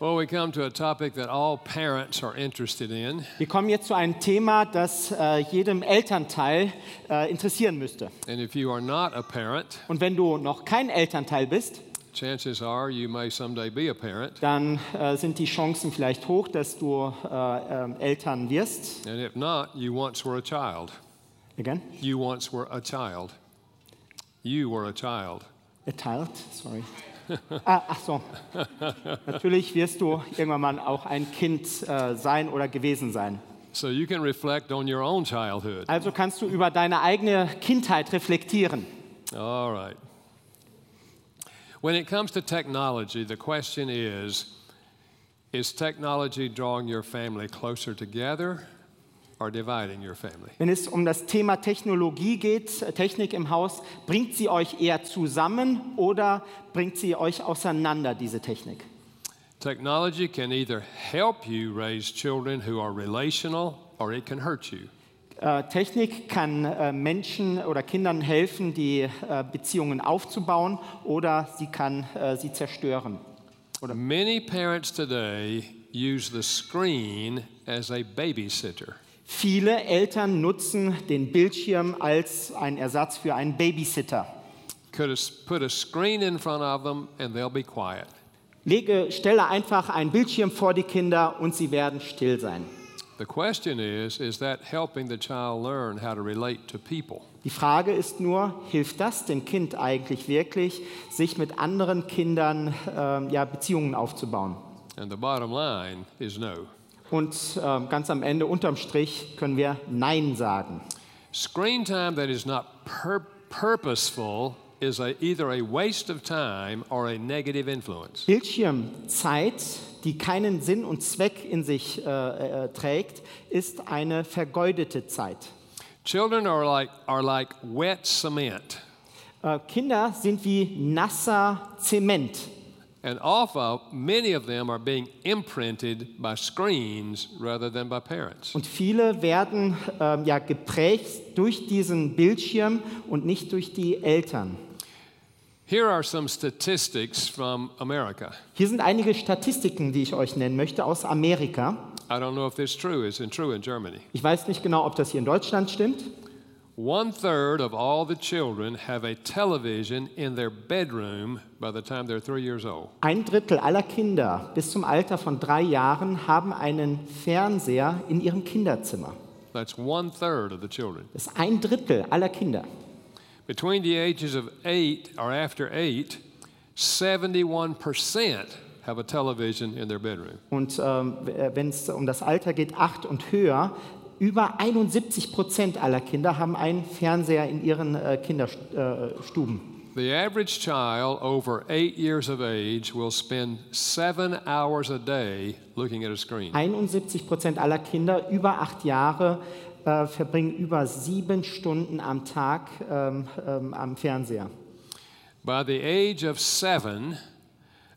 Well, we come to a topic that all parents are interested in, Wir kommen jetzt zu einem Thema, das äh, jedem Elternteil äh, interessieren müsste. and if you are not a parent, Und wenn du noch kein Elternteil bist, chances are you may someday be a parent. dann äh, sind die Chancen vielleicht hoch, dass du äh, ähm, Eltern wirst. And if not, you once were a child. Again? You once were a child. You were a child. A child, sorry. Ah, ach so. Natürlich wirst du irgendwann mal auch ein Kind äh, sein oder gewesen sein. So you can reflect on your own childhood. Also kannst du über deine eigene Kindheit reflektieren. All right. When it comes to technology, the question is Is technology drawing your family closer together or dividing your family? Wenn es um das Thema Technologie geht, äh, Technik im Haus, bringt sie euch eher zusammen oder bringt sie euch auseinander, diese Technik? Technology can either help you raise children who are relational or it can hurt you. Äh, Technik kann äh, Menschen oder Kindern helfen, die Beziehungen aufzubauen oder sie kann sie zerstören. Many parents today use the screen as a babysitter. Viele Eltern nutzen den Bildschirm als ein Ersatz für einen Babysitter. Could have put a screen in front of them and they'll be quiet. Lege, stelle einfach einen Bildschirm vor die Kinder und sie werden still sein. The question is is that helping the child learn how to relate to people? Die Frage ist nur, hilft das dem Kind eigentlich wirklich, sich mit anderen Kindern ähm, ja, Beziehungen aufzubauen? And the bottom line is no. Und ähm, ganz am Ende, unterm Strich, können wir Nein sagen. Screen time that is not pur- purposeful is a, either a waste of time or a negative influence. Bildschirmzeit, die keinen Sinn und Zweck in sich äh, äh, trägt, ist eine vergeudete Zeit. Children are like, are like wet cement, Äh, Kinder sind wie nasser Zement. And off of many of them are being imprinted by screens rather than by parents. Und viele werden ähm, ja geprägt durch diesen Bildschirm und nicht durch die Eltern. Here are some statistics from America. Hier sind einige Statistiken, die ich euch nennen möchte aus Amerika. I don't know if this is true. In true in Germany. Ich weiß nicht genau, ob das hier in Deutschland stimmt. One third of all the children have a television in their bedroom by the time they're three years old. Ein Drittel aller Kinder bis zum Alter von drei Jahren haben einen Fernseher in ihrem Kinderzimmer. That's one third of the children. Das ist ein Drittel aller Kinder. Between the ages of eight or after eight, 71% have a television in their bedroom. Und ähm, wenn es um das Alter geht, acht und höher, über 71 Prozent aller Kinder haben einen Fernseher in ihren äh, Kinderstuben. The average child over eight years of age will spend seven hours a day looking at a screen. 71 Prozent aller Kinder über acht Jahre äh, verbringen über sieben Stunden am Tag ähm, ähm, am Fernseher. By the age of seven,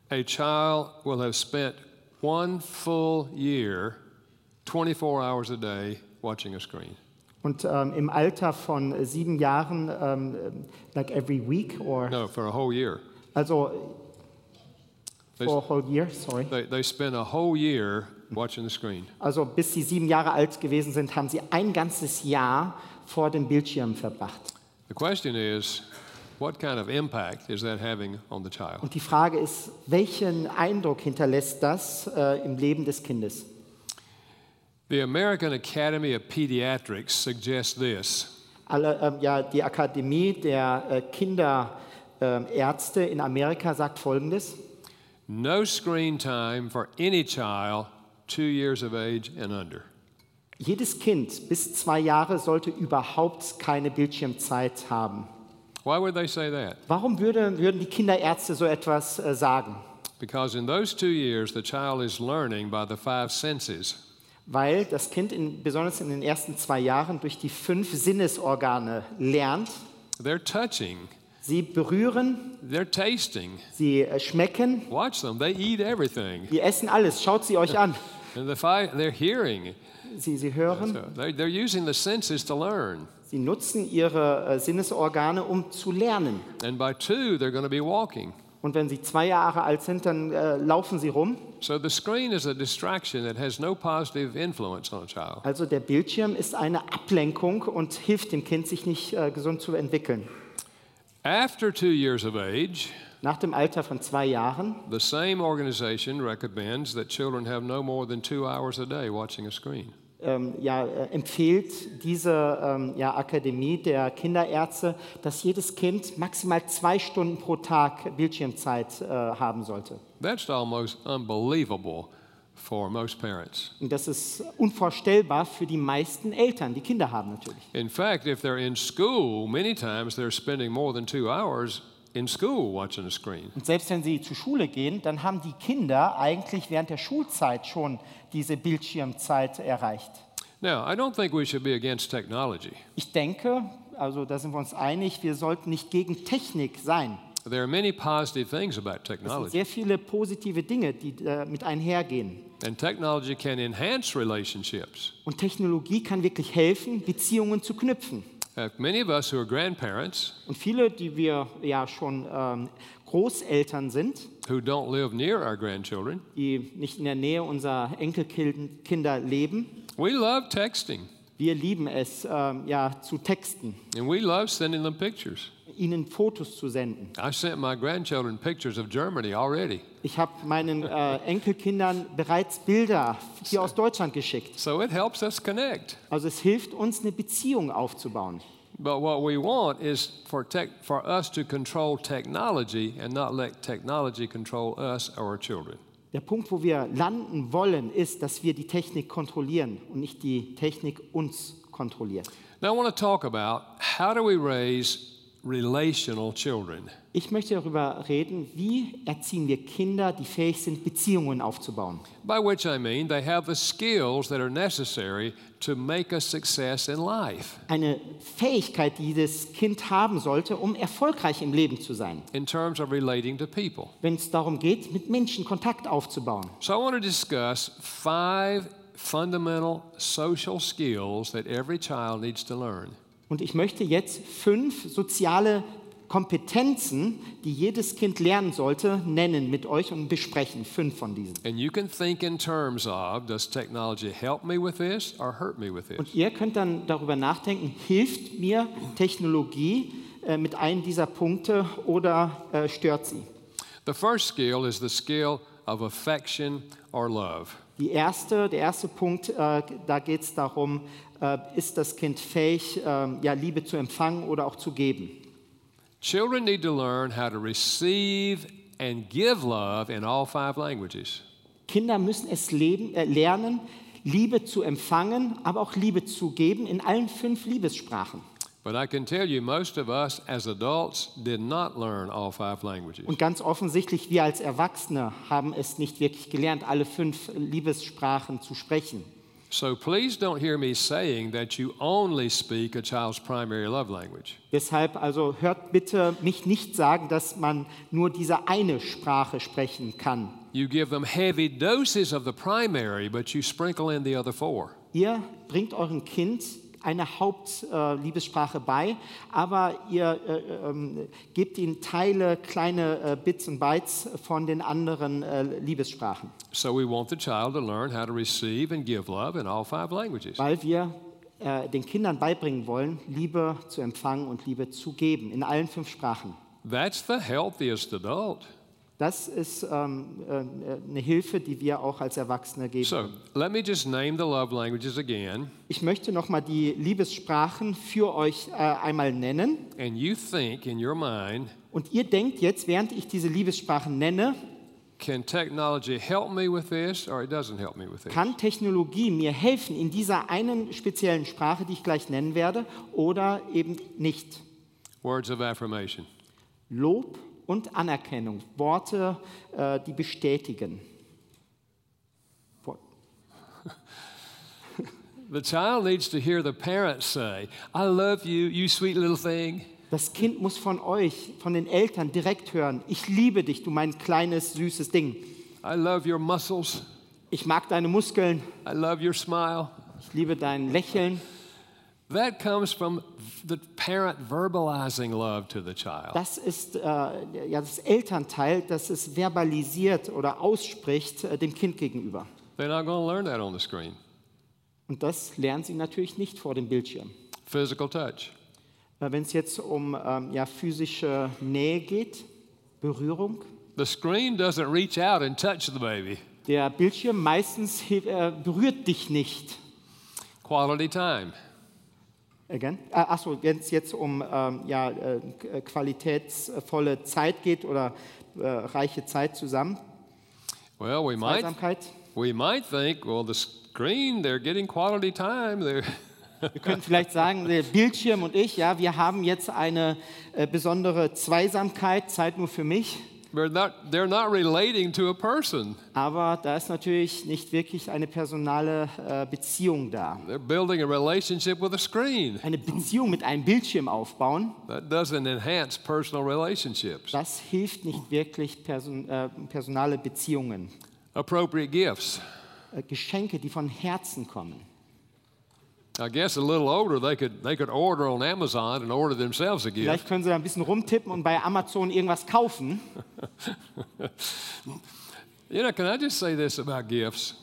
a child will have spent one full year, 24 hours a day, watching a screen. Und ähm, im Alter von äh, sieben Jahren, ähm, like every week, or No, for a whole year. also They, for a whole year, sorry. they, they spend a whole year watching the screen. Also bis sie sieben Jahre alt gewesen sind, haben sie ein ganzes Jahr vor dem Bildschirm verbracht. The question is, what kind of impact is that having on the child? Und die Frage ist, welchen Eindruck hinterlässt das äh, im Leben des Kindes? The American Academy of Pediatrics suggests this Alle, ähm, ja, die Akademie der äh, Kinderärzte in Amerika sagt Folgendes. no screen time for any child two years of age and under. Jedes Kind bis zwei Jahre sollte überhaupt keine Bildschirmzeit haben. Why would they say that? Warum würde, würden die Kinderärzte so etwas äh, sagen? Because in those two years, the child is learning by the five senses. Weil das Kind in, besonders in den ersten zwei Jahren durch die fünf Sinnesorgane lernt. They're touching, Sie berühren, they're tasting. sie äh, schmecken, Watch them, they eat everything. die essen alles. Schaut sie euch an. And the five, they're hearing. Sie, sie hören, So they, they're using the senses to learn. sie nutzen ihre äh, Sinnesorgane, um zu lernen. And by two, they're going to be walking. Und wenn sie zwei Jahre alt sind, dann äh, laufen sie rum. So the screen is a distraction that has no positive influence on a child. Also der Bildschirm ist eine Ablenkung und hilft dem Kind, sich nicht äh, gesund zu entwickeln. After two years of age, Nach dem Alter von zwei Jahren the same organization recommends that children have no more than two hours a day watching a screen. Ähm, ja, äh, empfiehlt diese ähm, ja, Akademie der Kinderärzte, dass jedes Kind maximal zwei Stunden pro Tag Bildschirmzeit äh, haben sollte. That's almost unbelievable for most parents. Und das ist unvorstellbar für die meisten Eltern, die Kinder haben natürlich. In fact, if they're in school, many times they're spending more than two hours in school watching a screen. Und selbst wenn sie zur Schule gehen, dann haben die Kinder eigentlich während der Schulzeit schon diese Bildschirmzeit erreicht. Now, I don't think we should be against technology. Ich denke, also da sind wir uns einig, wir sollten nicht gegen Technik sein. There are many positive things about Es sind technology, sehr viele positive Dinge, die äh, mit einhergehen. and technology can enhance relationships. Und Technologie kann wirklich helfen, Beziehungen zu knüpfen. Many of us who are grandparents Und viele, die wir ja schon ähm, Großeltern sind, who don't live near our grandchildren, die nicht in der Nähe unserer Enkelkinder leben, we love texting wir lieben es, ähm, ja, zu texten, and we love sending them pictures. Ihnen Fotos zu senden. I sent my grandchildren pictures of Germany already. Ich habe meinen äh, Enkelkindern bereits Bilder hier aus Deutschland geschickt. So it helps us connect. Also es hilft uns, eine Beziehung aufzubauen. But what we want is for, tech, for us to control technology and not let technology control us or our children. Der Punkt, wo wir landen wollen, ist, dass wir die Technik kontrollieren und nicht die Technik uns kontrolliert. Now, I want to talk about how do we raise relational children? Ich möchte darüber reden, wie erziehen wir Kinder, die fähig sind, Beziehungen aufzubauen. By which I mean they have the skills that are necessary to make a success in life Eine Fähigkeit, die das Kind haben sollte, um erfolgreich im Leben zu sein, in terms of relating to people. wenn es darum geht, mit Menschen Kontakt aufzubauen. So, I want to discuss five fundamental social skills that every child needs to learn. Und ich möchte jetzt fünf soziale Kompetenzen, die jedes Kind lernen sollte, nennen mit euch und besprechen. Fünf von diesen. And you can think in terms of does technology help me with this or hurt me with this? Und ihr könnt dann darüber nachdenken, hilft mir Technologie äh, mit einem dieser Punkte oder äh, stört sie? The first skill is the skill of affection or love. Die erste, der erste Punkt, äh, da geht es darum, ist das Kind fähig, äh, ja, Liebe zu empfangen oder auch zu geben? Children need to learn how to receive and give love in all five languages. Kinder müssen es leben, äh, lernen, Liebe zu empfangen, aber auch Liebe zu geben in allen fünf Liebessprachen. But I can tell you, most of us as adults did not learn all five languages. Und ganz offensichtlich, wir als Erwachsene haben es nicht wirklich gelernt, alle fünf Liebessprachen zu sprechen. So please don't hear me saying that you only speak a child's primary love language. Deshalb also hört bitte mich nicht sagen, dass man nur diese eine Sprache sprechen kann. You give them heavy doses of the primary, but you sprinkle in the other four. Ihr bringt eurem Kind eine Hauptliebessprache Liebessprache bei, aber ihr äh, ähm, gebt ihnen Teile, kleine äh, Bits und Bytes von den anderen äh, Liebessprachen, So we want the child to learn how to receive and give love in all five languages. weil wir den Kindern beibringen wollen, Liebe zu empfangen und Liebe zu geben in allen fünf Sprachen. That's the healthiest adult. Das ist ähm, äh, eine Hilfe, die wir auch als Erwachsene geben. So let me just name the love languages again, Ich möchte nochmal die Liebessprachen für euch äh, einmal nennen. and you think in your mind, Und ihr denkt jetzt, während ich diese Liebessprachen nenne, can technology help me with this or it doesn't help me with this? kann Technologie mir helfen in dieser einen speziellen Sprache, die ich gleich nennen werde, oder eben nicht. Words of affirmation. Lob und Anerkennung, Worte, äh, die bestätigen. The child needs to hear the parents say, I love you, you sweet little thing. Das Kind muss von euch, von den Eltern direkt hören, ich liebe dich, du mein kleines, süßes Ding. I love your muscles. Ich mag deine Muskeln, I love your smile. ich liebe dein Lächeln. That comes from the parent verbalizing love to the child. Das ist äh, ja, das Elternteil, das es verbalisiert oder ausspricht äh, dem Kind gegenüber. They're not going to learn that on the screen. Und das lernen sie natürlich nicht vor dem Bildschirm. Physical touch. Äh, Wenn es jetzt um ähm, ja, physische Nähe geht, Berührung, The screen doesn't reach out and touch the baby. der Bildschirm meistens äh, berührt dich nicht. Quality time. Again? Äh, achso, wenn es jetzt um ähm, ja, äh, qualitätsvolle Zeit geht oder äh, reiche Zeit zusammen, Well, we might Zweisamkeit. we might think, well, the screen, they're getting quality time. They're Wir können vielleicht sagen, der Bildschirm und ich, ja, wir haben jetzt eine äh, besondere Zweisamkeit, Zeit nur für mich. They're not they're not relating to a person. Aber da ist natürlich nicht wirklich eine personale äh, Beziehung da. They're building a relationship with a screen. Eine Beziehung mit einem Bildschirm aufbauen, That doesn't enhance personal relationships. das hilft nicht wirklich person, äh, personale Beziehungen. Appropriate gifts. Äh, Geschenke, die von Herzen kommen. I guess a little older, they could they could order on Amazon and order themselves a gift. Vielleicht können Sie da ein bisschen rumtippen und bei Amazon irgendwas kaufen. You know, can I just say this about gifts?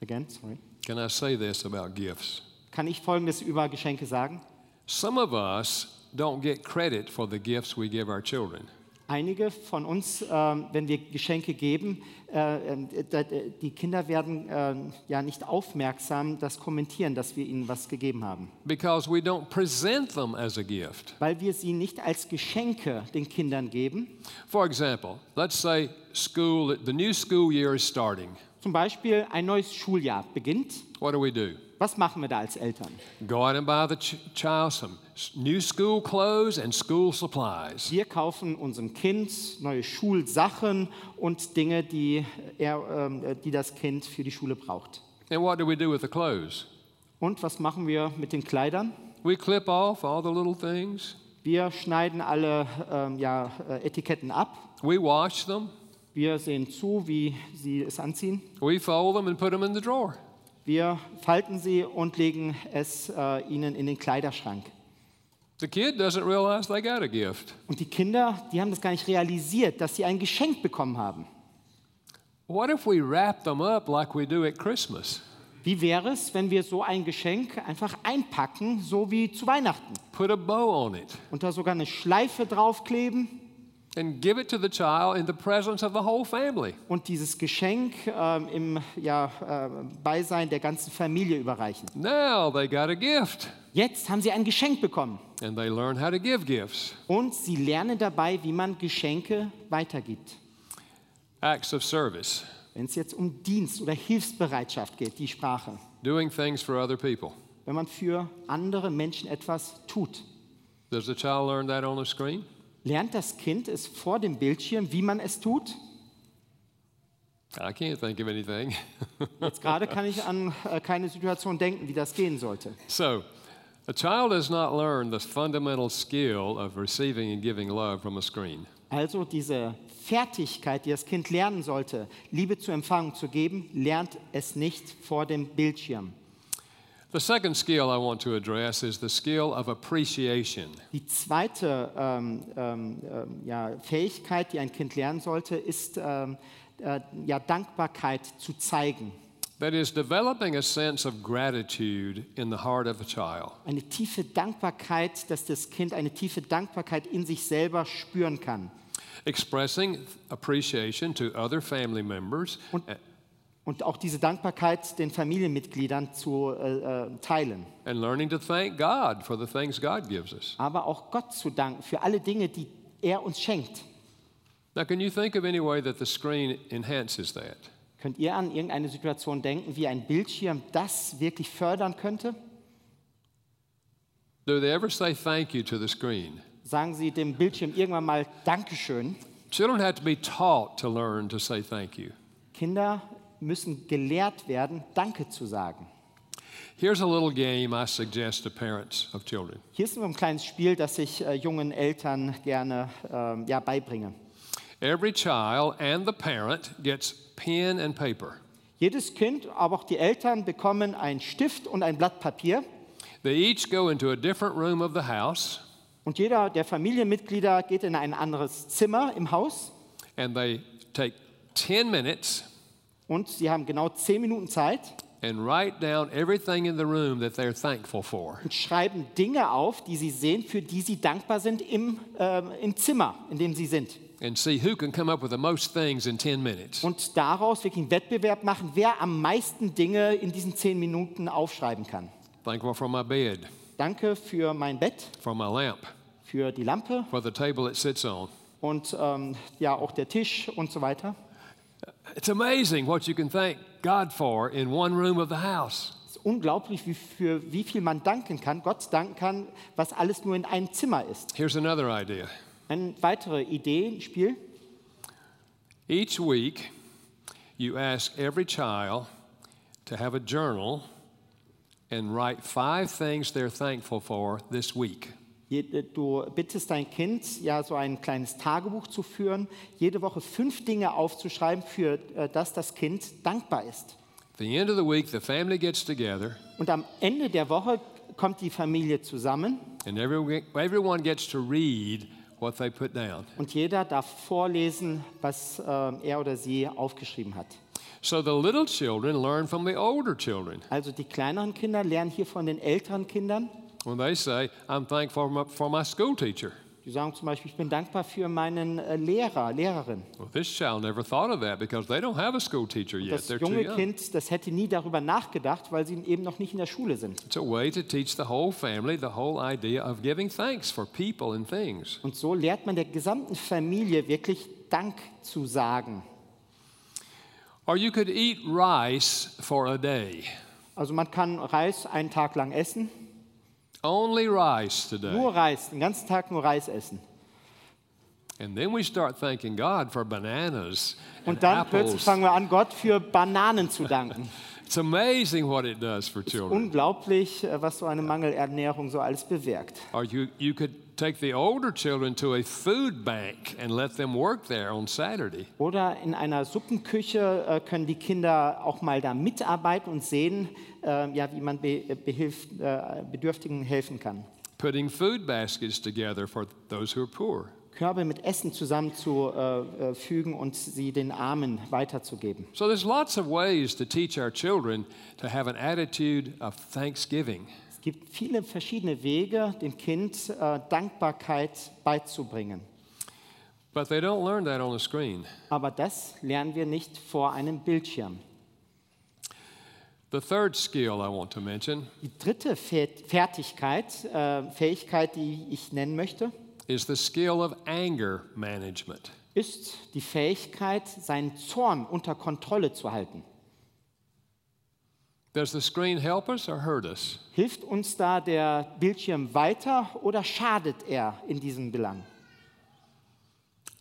Again, sorry. Can I say this about gifts? Kann ich Folgendes über Geschenke sagen? Some of us don't get credit for the gifts we give our children. Einige von uns, ähm, wenn wir Geschenke geben, äh, äh, äh, die Kinder werden äh, ja nicht aufmerksam, das kommentieren, dass wir ihnen was gegeben haben, because we don't present them as a gift. weil wir sie nicht als Geschenke den Kindern geben. For example, let's say school, the new school year is starting. Zum Beispiel ein neues Schuljahr beginnt. What do we do? Was machen wir da als Eltern? Go out and buy the ch- child some new school clothes and school supplies. Wir kaufen unserem Kind neue Schulsachen und Dinge, die, er, ähm, die das Kind für die Schule braucht. And what do we do with the clothes? Und was machen wir mit den Kleidern? We clip off all the little things. Wir schneiden alle ähm, ja, äh, Etiketten ab. We wash them. Wir sehen zu, wie sie es anziehen. We fold them and put them in the drawer. Wir falten sie und legen es äh, ihnen in den Kleiderschrank. The kid doesn't realize they got a gift. Und die Kinder, die haben das gar nicht realisiert, dass sie ein Geschenk bekommen haben. What if we wrap them up like we do at Christmas? Wie wäre es, wenn wir so ein Geschenk einfach einpacken, so wie zu Weihnachten? Put a bow on it Und da sogar eine Schleife draufkleben and give it to the child in the presence of the whole family. und dieses Geschenk ähm, im ja, äh, Beisein der ganzen Familie überreichen. Now they got a gift Jetzt haben sie ein Geschenk bekommen and they learn how to give gifts. und sie lernen dabei, wie man Geschenke weitergibt. Acts of service, Wenn es jetzt um Dienst oder Hilfsbereitschaft geht, die Sprache. doing things for other people. Wenn man für andere Menschen etwas tut. Does the child learn that on the screen? Lernt das Kind es vor dem Bildschirm, wie man es tut? I can't think of anything. Jetzt gerade kann ich an äh, keine Situation denken, wie das gehen sollte. so, a child does not learn the fundamental skill of receiving and giving love from a screen. Also diese Fertigkeit, die das Kind lernen sollte, Liebe zu empfangen, zu geben, lernt es nicht vor dem Bildschirm. The second skill I want to address is the skill of appreciation. Die zweite ähm, ähm, ähm, ja, Fähigkeit, die ein Kind lernen sollte, ist ähm, äh, ja, Dankbarkeit zu zeigen. That is, developing a sense of gratitude in the heart of a child. Eine tiefe Dankbarkeit, dass das Kind eine tiefe Dankbarkeit in sich selber spüren kann. Expressing appreciation to other family members Und, und auch diese Dankbarkeit den Familienmitgliedern zu äh, teilen. and learning to thank God for the things God gives us. Aber auch Gott zu danken für alle Dinge, die er uns schenkt. Now, can you think of any way that the screen enhances that? Könnt ihr an irgendeine Situation denken, wie ein Bildschirm das wirklich fördern könnte? Do they ever say thank you to the screen? Sagen Sie dem Bildschirm irgendwann mal Dankeschön. Children have to be taught to learn to say thank you. Kinder müssen gelehrt werden, Danke zu sagen. Here's a little game I suggest to parents of children. Hier ist ein kleines Spiel, das ich äh, jungen Eltern gerne ähm, ja, beibringe. Every child and the parent gets pen and paper. Jedes Kind, aber auch die Eltern bekommen einen Stift und ein Blatt Papier. They each go into a different room of the house Und jeder der Familienmitglieder geht in ein anderes Zimmer im Haus and they take 10 minutes und sie haben genau zehn Minuten Zeit and write down everything in the room that they're thankful for. und schreiben Dinge auf, die sie sehen, für die sie dankbar sind im, äh, im Zimmer, in dem sie sind. And see who can come up with the most things in 10 minutes. Und daraus wirklich einen Wettbewerb machen, wer am meisten Dinge in diesen zehn Minuten aufschreiben kann. Thankful for my bed, Danke für mein Bett, for my lamp, für die Lampe for the table it sits on. und ähm, ja auch der Tisch und so weiter. It's amazing what you can thank God for in one room of the house. Es ist unglaublich, wie, für wie viel man danken kann, Gott danken kann, was alles nur in einem Zimmer ist. Here's another idea. Eine weitere Idee, ein Spiel. Each week, you ask every child to have a journal and write five things they're thankful for this week. Jede- Du bittest dein Kind, ja, so ein kleines Tagebuch zu führen, jede Woche fünf Dinge aufzuschreiben, für äh, das das Kind dankbar ist. At the end of the week, the family gets together Und am Ende der Woche kommt die Familie zusammen and every, everyone gets to read what they put down. und jeder darf vorlesen, was äh, er oder sie aufgeschrieben hat. So the little children learn from the older children. Also die kleineren Kinder lernen hier von den älteren Kindern. When they say, I'm thankful for my, for my school teacher. Die sagen zum Beispiel, ich bin dankbar für meinen äh, Lehrer, Lehrerin. Well, this child never thought of that because they don't have a school teacher yet. Das They're too junge young. Kind, das hätte nie darüber nachgedacht, weil sie eben noch nicht in der Schule sind. It's a way to teach the whole family the whole idea of giving thanks for people and things. Und so lehrt man der gesamten Familie wirklich Dank zu sagen. Or you could eat rice for a day. Also man kann Reis einen Tag lang essen, Only rice today. nur Reis, den ganzen Tag nur Reis essen. And then we start thanking God for bananas and Und dann plötzlich apples. fangen wir an, Gott für Bananen zu danken. It's amazing what it does for children. Unglaublich, äh, was so eine Mangelernährung so alles bewirkt. Or you, you could take the older children to a food bank and let them work there on Saturday. Oder in einer Suppenküche äh, können die Kinder auch mal da mitarbeiten und sehen, äh, ja, wie man be behilft, äh, Bedürftigen helfen kann. Putting food baskets together for those who are poor. Körbe mit Essen zusammenzufügen und sie den Armen weiterzugeben. So there's lots of ways to teach our children to have an attitude of thanksgiving. Es gibt viele verschiedene Wege, dem Kind äh, Dankbarkeit beizubringen. But they don't learn that on a screen. Aber das lernen wir nicht vor einem Bildschirm. The third skill I want to mention Die dritte Fe- Fertigkeit, äh, Fähigkeit, die ich nennen möchte, is the skill of anger management. ist die Fähigkeit, seinen Zorn unter Kontrolle zu halten. Does the screen help us or hurt us? Hilft uns da der Bildschirm weiter oder schadet er in diesem Belang?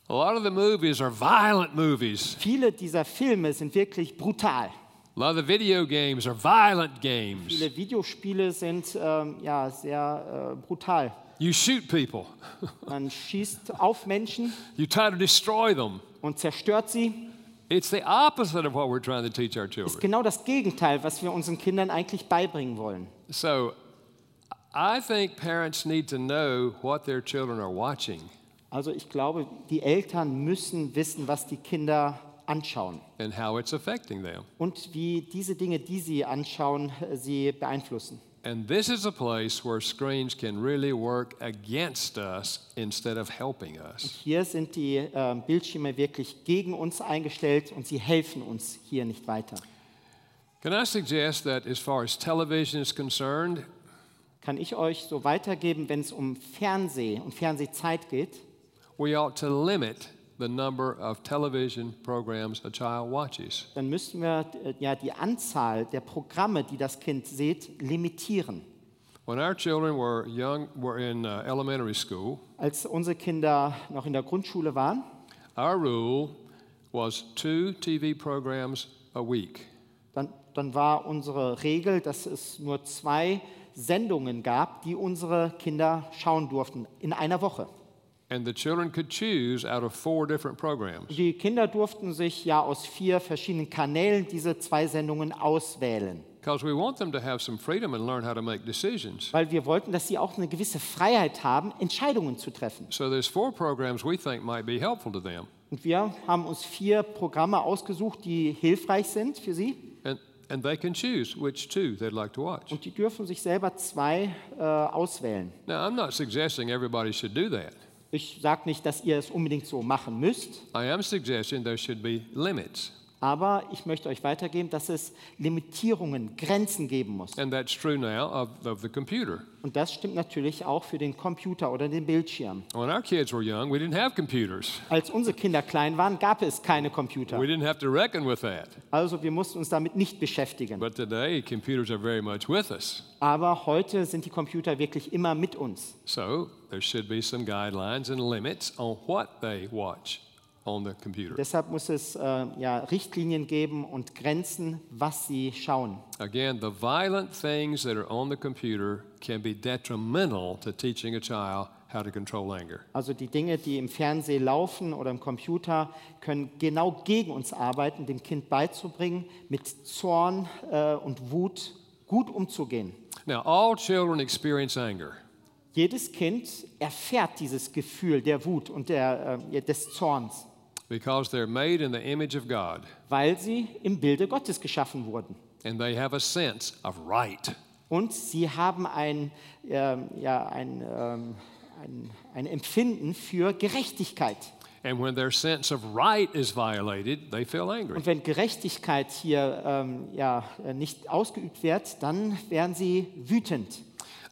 A lot of the movies are violent movies. Viele dieser Filme sind wirklich brutal. A lot of the video games are violent games. Viele Videospiele sind ähm, ja, sehr äh, brutal. You shoot people, Man schießt auf Menschen you try to destroy them. und zerstört sie. It's the opposite of what we're trying to teach our Ist children. genau das Gegenteil, was wir unseren Kindern eigentlich beibringen wollen. So I think parents need to know what their children are watching Also ich glaube, die Eltern müssen wissen, was die Kinder anschauen and how it's affecting them. und wie diese Dinge, die sie anschauen, äh, sie beeinflussen. And this is a place where screens can really work against us instead of helping us. Hier sind die äh, Bildschirme wirklich gegen uns eingestellt und sie helfen uns hier nicht weiter. Can I suggest that as far as television is concerned, Kann ich euch so weitergeben, wenn es um Fernseh und Fernsehzeit geht? we ought to limit the number of television programs a child watches. Dann müssten wir äh, ja die Anzahl der Programme, die das Kind sieht, limitieren. When our children were young, were in uh, elementary school, Als unsere Kinder noch in der Grundschule waren, our rule was two TV programs a week. dann, dann war unsere Regel, dass es nur zwei Sendungen gab, die unsere Kinder schauen durften in einer Woche. And the children could choose out of four different programs. Die Kinder durften sich ja aus vier verschiedenen Kanälen diese zwei Sendungen auswählen. because we want them to have some freedom and learn how to make decisions. weil wir wollten, dass sie auch eine gewisse Freiheit haben, Entscheidungen zu treffen. So there's four programs we think might be helpful to them. Und wir haben uns vier Programme ausgesucht, die hilfreich sind für sie. And, and they can choose which two they'd like to watch. Und die dürfen sich selber zwei äh, auswählen. Now, I'm not suggesting everybody should do that. Ich sage nicht, dass ihr es unbedingt so machen müsst, I am suggesting there should be limits. aber ich möchte euch weitergeben, dass es Limitierungen, Grenzen geben muss. And that's true now of, of the computer. Und das stimmt natürlich auch für den Computer oder den Bildschirm. When our kids were young, we didn't have computers. Als unsere Kinder klein waren, gab es keine Computer. We didn't have to reckon with that. Also wir mussten uns damit nicht beschäftigen. But today, computers are very much with us. Aber heute sind die Computer wirklich immer mit uns. So there should be some guidelines and limits on what they watch on the computer. Deshalb muss es äh, ja, Richtlinien geben und Grenzen, was sie schauen. Again, the violent things that are on the computer can be detrimental to teaching a child how to control anger. Also die Dinge, die im Fernsehen laufen oder im Computer, können genau gegen uns arbeiten, dem Kind beizubringen, mit Zorn äh, und Wut gut umzugehen. Now, all children experience anger. Jedes Kind erfährt dieses Gefühl der Wut und der, äh, des Zorns, because they're made in the image of God weil sie im Bilde Gottes geschaffen wurden. and they have a sense of right. Und sie haben ein, ähm, ja, ein, ähm, ein, ein Empfinden für Gerechtigkeit. And when their sense of right is violated, they feel angry. Und wenn Gerechtigkeit hier ähm, ja, äh, nicht ausgeübt wird, dann werden sie wütend.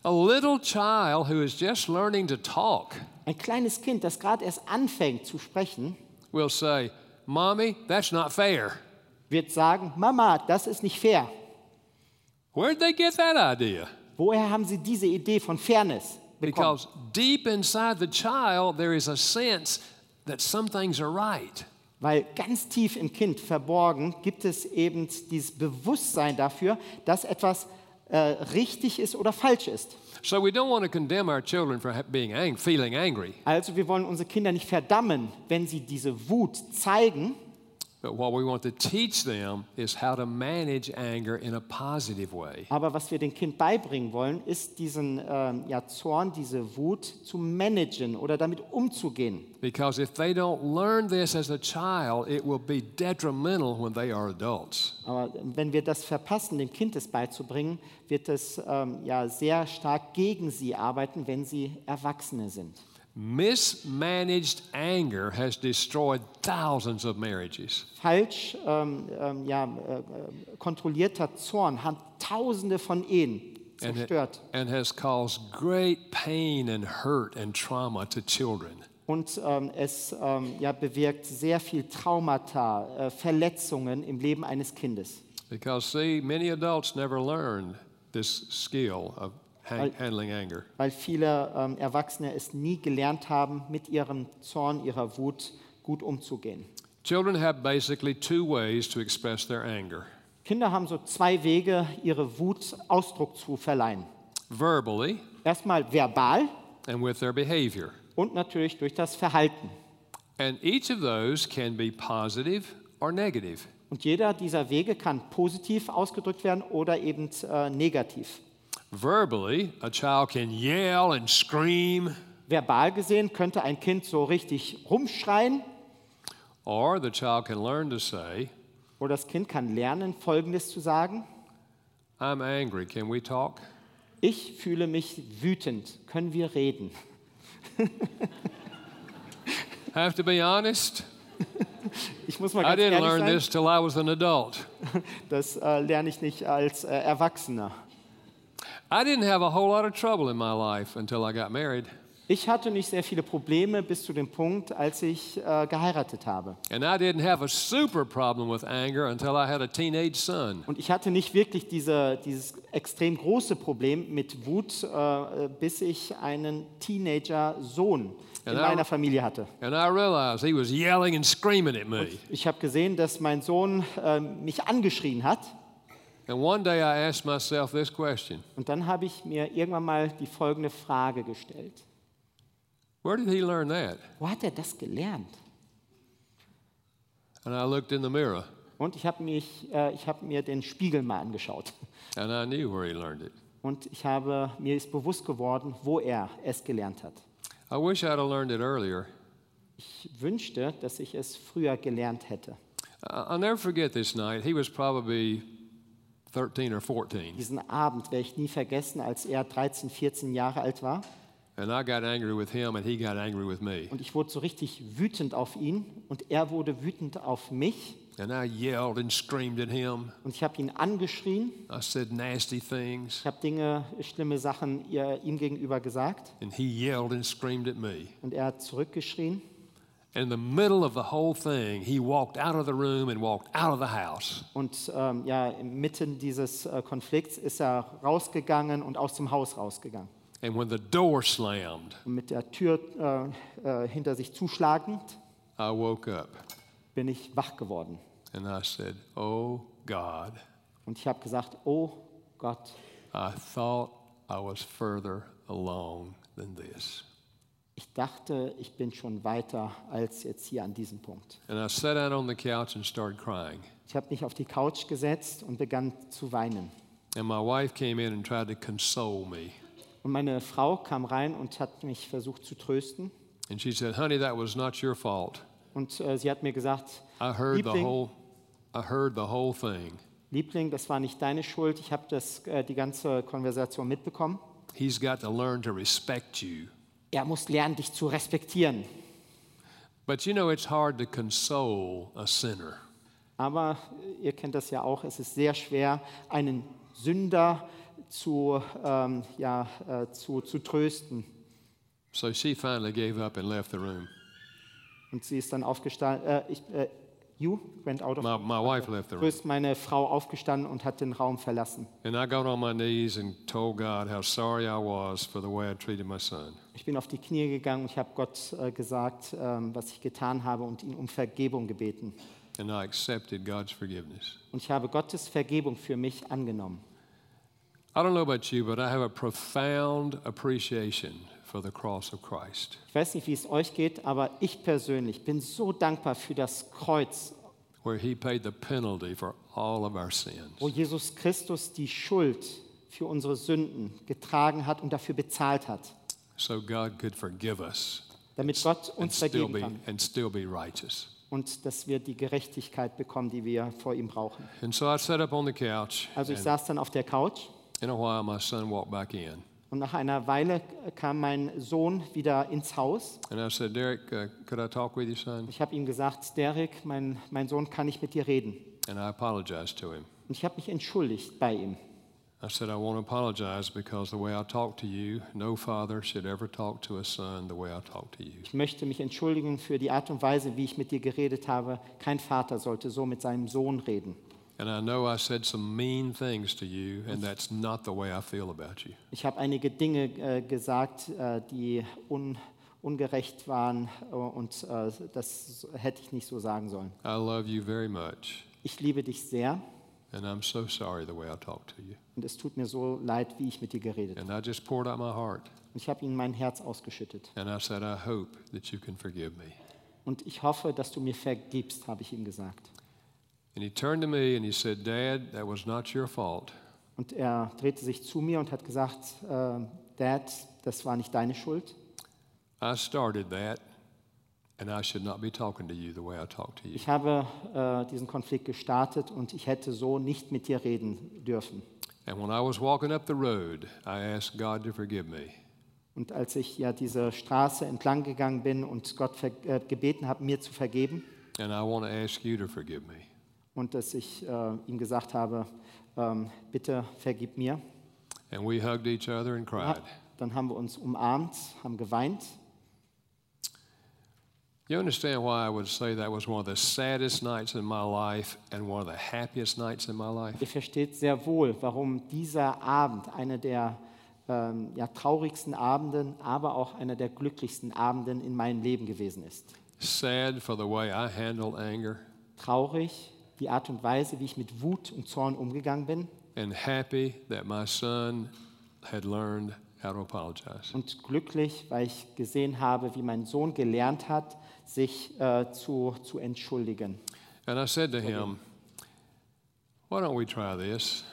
A little child who is just learning to talk Ein kleines Kind, das gerade erst anfängt zu sprechen, will say, Mommy, that's not fair. wird sagen, Mama, das ist nicht fair. Where'd they get that idea? Woher haben Sie diese Idee von Fairness bekommen? Because deep inside the child, there is a sense that some things are right. Weil ganz tief im Kind verborgen gibt es eben dieses Bewusstsein dafür, dass etwas äh, richtig ist oder falsch ist. So we don't want to condemn our children for being ang- feeling angry. Also wir wollen unsere Kinder nicht verdammen, wenn sie diese Wut zeigen, aber was wir dem Kind beibringen wollen, ist diesen ähm, ja, Zorn, diese Wut zu managen oder damit umzugehen. Because if they don't learn this as a child, it will be detrimental when they are adults. Aber wenn wir das verpassen, dem Kind es beizubringen, wird es ähm, ja sehr stark gegen sie arbeiten, wenn sie Erwachsene sind. Mismanaged anger has destroyed thousands of marriages. Falsch ähm, ähm, ja, äh, äh, kontrollierter Zorn hat Tausende von Ehen and, zerstört and has caused great pain and hurt and trauma to children. und ähm, es ähm, ja, bewirkt sehr viel Traumata, äh, Verletzungen im Leben eines Kindes. Because, see, many adults never learn this skill of hang- handling anger. weil viele ähm, Erwachsene es nie gelernt haben, mit ihrem Zorn, ihrer Wut gut umzugehen. Children have basically two ways to express their anger Kinder haben so zwei Wege, ihre Wut Ausdruck zu verleihen. verbally Erstmal verbal and with their behavior. und natürlich durch das Verhalten. And each of those can be positive or negative. Und jeder dieser Wege kann positiv ausgedrückt werden oder eben äh, negativ. Verbally, a child can yell and scream, Verbal gesehen könnte ein Kind so richtig rumschreien or the child can learn to say, oder das Kind kann lernen, Folgendes zu sagen. I'm angry, can we talk? Ich fühle mich wütend. Können wir reden? Have to be honest, Ich muss mal I ganz didn't ehrlich learn sein, this till I was an adult. das äh, lerne ich nicht als äh, Erwachsener. I didn't have a whole lot of trouble in my life until I got married. Ich hatte nicht sehr viele Probleme bis zu dem Punkt, als ich äh, geheiratet habe. And I didn't have a super problem with anger until I had a teenage son. Und ich hatte nicht wirklich diese, dieses extrem große Problem mit Wut, äh, bis ich einen Teenager-Sohn in Ja, meiner Familie hatte. And I realized he was yelling and screaming at me. Ich habe gesehen, dass mein Sohn äh, mich angeschrien hat. Und dann habe ich mir irgendwann mal die folgende Frage gestellt. Where did he learn that? Wo hat er das gelernt? And I looked in the mirror. Und ich habe äh, hab mir den Spiegel mal angeschaut. and I knew where he learned it. Und ich habe, mir ist bewusst geworden, wo er es gelernt hat. I wish I'd have learned it earlier. Ich wünschte, dass ich es früher gelernt hätte. I'll never forget this night. He was probably 13 or 14, Diesen Abend werde ich nie vergessen, als er 13, 14 Jahre alt war. and I got angry with him, and he got angry with me. Und ich wurde so richtig wütend auf ihn und er wurde wütend auf mich. And I yelled and screamed at him. Und ich habe ihn angeschrien. I said nasty things, Ich habe Dinge, schlimme Sachen ihr, ihm gegenüber gesagt. and he yelled and screamed at me. Und er hat zurückgeschrien. In the middle of the whole thing, he walked out of the room and walked out of the house. Und ähm, ja, inmitten dieses äh, Konflikts ist er rausgegangen und aus dem Haus rausgegangen. And when the door slammed, Und mit der Tür äh, äh, hinter sich zuschlagend I woke up bin ich wach geworden. and I said, Oh God, Und ich habe gesagt, oh Gott, I thought I was further along than this. Ich dachte, ich bin schon weiter als jetzt hier an diesem Punkt. And I sat down on the couch and started crying. Ich habe mich auf die Couch gesetzt und begann zu weinen. And my wife came in and tried to console me. Und meine Frau kam rein und hat mich versucht zu trösten. And she said, Honey, that was not your fault. Und äh, sie hat mir gesagt, I heard the Liebling, whole I heard the whole thing. Liebling, das war nicht deine Schuld. Ich habe das, äh, die ganze Konversation mitbekommen. He's got to learn to respect you. Er muss lernen, dich zu respektieren. But you know, it's hard to console a sinner. Aber ihr kennt das ja auch, es ist sehr schwer, einen Sünder zu, ähm, ja, äh, zu, zu trösten. So she finally gave up and left the room. Und sie ist dann aufgestanden, äh, ich, äh, you went out of My, my wife left the So room. ist meine Frau aufgestanden und hat den Raum verlassen. And I got on my knees and told God how sorry I was for the way I treated my son. Ich bin auf die Knie gegangen und ich habe Gott äh, gesagt, ähm, was ich getan habe und ihn um Vergebung gebeten. And I accepted God's forgiveness. Und ich habe Gottes Vergebung für mich angenommen. I don't know about you, but I have a profound appreciation for the cross of Christ. Ich weiß nicht, wie es euch geht, aber ich persönlich bin so dankbar für das Kreuz, where he paid the penalty for all of our sins. wo Jesus Christus die Schuld für unsere Sünden getragen hat und dafür bezahlt hat, So God could forgive us damit Gott and uns still vergeben be, kann and still be righteous. und dass wir die Gerechtigkeit bekommen, die wir vor ihm brauchen. And so I sat up on the couch, Also ich saß dann auf der Couch in a while my son walked back in. Und nach einer Weile kam mein Sohn wieder ins Haus. And I said, Derek, uh, could I talk with you, son? Ich habe ihm gesagt, Derek, mein, mein Sohn kann nicht mit dir reden. And I apologized to him. Und ich habe mich entschuldigt bei ihm. I said, I want to apologize because the way I talk to you, no father should ever talk to a son the way I talk to you. Ich möchte mich entschuldigen für die Art und Weise, wie ich mit dir geredet habe. Kein Vater sollte so mit seinem Sohn reden. And I know I said some mean things to you, and that's not the way I feel about you. Ich habe einige Dinge äh, gesagt, äh, die un, ungerecht waren äh, und äh, das hätte ich nicht so sagen sollen. I love you very much, Ich liebe dich sehr and I'm so sorry the way I talk to you. und es tut mir so leid, wie ich mit dir geredet habe. And I just poured out my heart, Und ich habe ihm mein Herz ausgeschüttet. and I said, I hope that you can forgive me. Und ich hoffe, dass du mir vergibst, habe ich ihm gesagt. And he turned to me and he said, Dad, that was not your fault. Und er drehte sich zu mir und hat gesagt, äh, Dad, das war nicht deine Schuld. I started that, and I should not be talking to you the way I talk to you. Ich habe äh, diesen Konflikt gestartet und ich hätte so nicht mit dir reden dürfen. And when I was walking up the road, I asked God to forgive me. Und als ich ja diese Straße entlang gegangen bin und Gott äh, gebeten habe, mir zu vergeben And I want to ask you to forgive me. Und dass ich äh, ihm gesagt habe, ähm, bitte vergib mir, And we hugged each other and cried. dann haben wir uns umarmt, haben geweint. You understand why I would say that was one of the saddest nights in my life and one of the happiest nights in my life? Ihr versteht sehr wohl, warum dieser Abend einer der ähm, ja, traurigsten Abenden, aber auch einer der glücklichsten Abenden in meinem Leben gewesen ist. Sad for the way I handled anger, Traurig, die Art und Weise, wie ich mit Wut und Zorn umgegangen bin and happy that my son had learned how to apologize. und glücklich, weil ich gesehen habe, wie mein Sohn gelernt hat, sich äh, zu, zu entschuldigen. And I said to him, why don't we try this?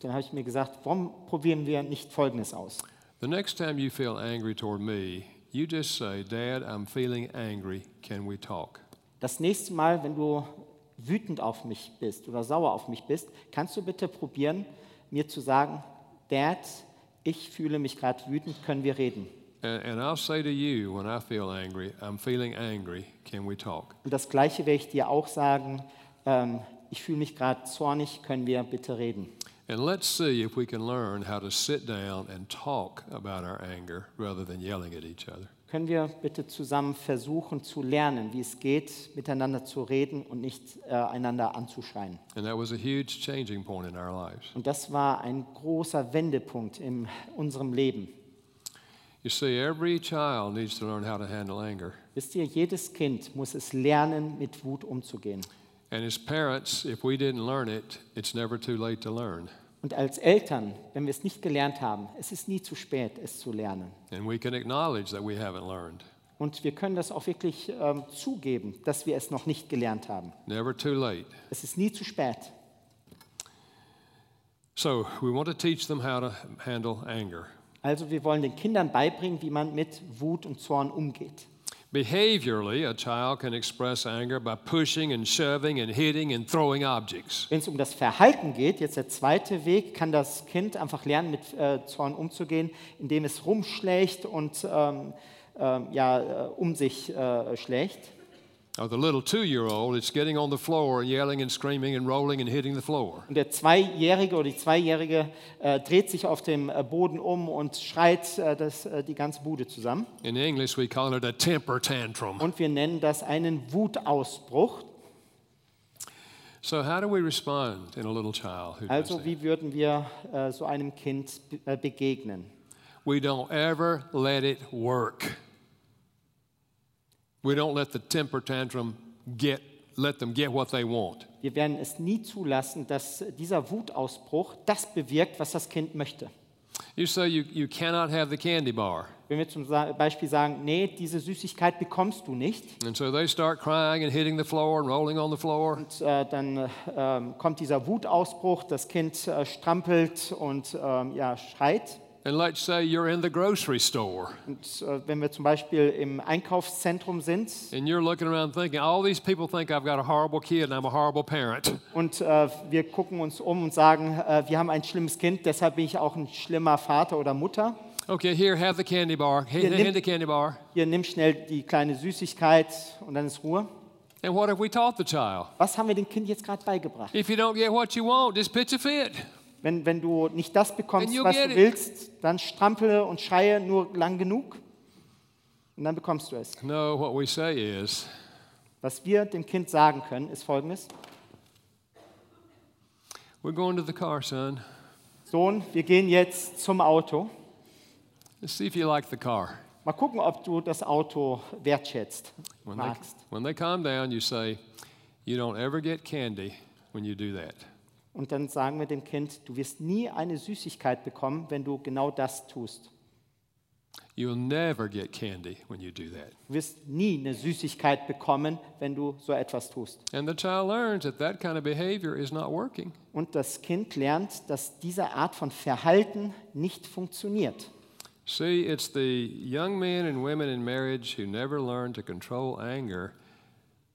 Dann habe ich mir gesagt, warum probieren wir nicht Folgendes aus? The next time you feel angry toward me, you just say, Dad, I'm feeling angry. Can we talk? Das nächste Mal, wenn du wütend auf mich bist oder sauer auf mich bist, kannst du bitte probieren, mir zu sagen, Dad, ich fühle mich gerade wütend, können wir reden? And, and I'll say to you when I feel angry, I'm feeling angry. Can we talk? Und das Gleiche werde ich dir auch sagen, ähm, ich fühle mich gerade zornig, können wir bitte reden? And let's see if we can learn how to sit down and talk about our anger rather than yelling at each other. Können wir bitte zusammen versuchen zu lernen, wie es geht, miteinander zu reden und nicht äh, einander anzuschreien? And that was a huge changing point in our lives. Und das war ein großer Wendepunkt in unserem Leben. You see, every child needs to learn how to handle anger. Wisst ihr, jedes Kind muss es lernen, mit Wut umzugehen. And as parents, if we didn't learn it, it's never too late to learn. Und als Eltern, wenn wir es nicht gelernt haben, es ist nie zu spät, es zu lernen. And we can acknowledge that we haven't learned. Und wir können das auch wirklich ähm, zugeben, dass wir es noch nicht gelernt haben. Never too late. Es ist nie zu spät. So we want to teach them how to handle anger. Also wir wollen den Kindern beibringen, wie man mit Wut und Zorn umgeht. Behaviorally, a child can express anger by pushing and shoving and hitting and throwing objects. Wenn es um das Verhalten geht, jetzt der zweite Weg, kann das Kind einfach lernen, mit äh, Zorn umzugehen, indem es rumschlägt und ähm, ähm, ja, äh, um sich äh, schlägt. Or the little two year old is getting on the floor and yelling and screaming and rolling and hitting the floor. Und der Zweijährige oder die Zweijährige äh, dreht sich auf dem äh, Boden um und schreit äh, das, äh, die ganze Bude zusammen. In English, we call it a temper tantrum. Und wir nennen das einen Wutausbruch. So, how do we respond in a little child who Also wie würden wir äh, so einem Kind äh, begegnen? We don't ever let it work. We don't let the temper tantrum get, let them get what they want. Wir werden es nie zulassen, dass dieser Wutausbruch das bewirkt, was das Kind möchte. You say you, you cannot have the candy bar. Wenn wir zum Beispiel sagen, nee, diese Süßigkeit bekommst du nicht, And so they start crying and hitting the floor and rolling on the floor. und äh, dann äh, ähm, kommt dieser Wutausbruch, das Kind äh, strampelt und ähm, ja, schreit. And let's say you're in the grocery store Und äh, wenn wir zum Beispiel im Einkaufszentrum sind and you're looking around thinking, all these people think I've got a horrible kid and I'm a horrible parent. und äh, wir gucken uns um und sagen, äh, wir haben ein schlimmes Kind, deshalb bin ich auch ein schlimmer Vater oder Mutter. Okay, here, have the candy bar. Hand, Yeah, nim- hand the candy bar. Hier, nimm schnell die kleine Süßigkeit und dann ist Ruhe. And what have we taught the child? Was haben wir dem Kind jetzt gerade beigebracht? If you don't get what you want, just pitch a fit. Wenn, wenn du nicht das bekommst, was get du willst, dann strampele und schreie nur lang genug und dann bekommst du es. No, what we say is, Was wir dem Kind sagen können, ist folgendes. we're going to the car, son. Sohn, wir gehen jetzt zum Auto. Let's see if you like the car. Mal gucken, ob du das Auto wertschätzt, When they, magst. when they calm down, you say, You don't ever get candy when you do that. Und dann sagen wir dem Kind, du wirst nie eine Süßigkeit bekommen, wenn du genau das tust. You'll never get candy when you do that. Du wirst nie eine Süßigkeit bekommen, wenn du so etwas tust. And the child learns that that kind of behavior is not working. Und das Kind lernt, dass diese Art von Verhalten nicht funktioniert. See, it's the young men and women in marriage who never learn to control anger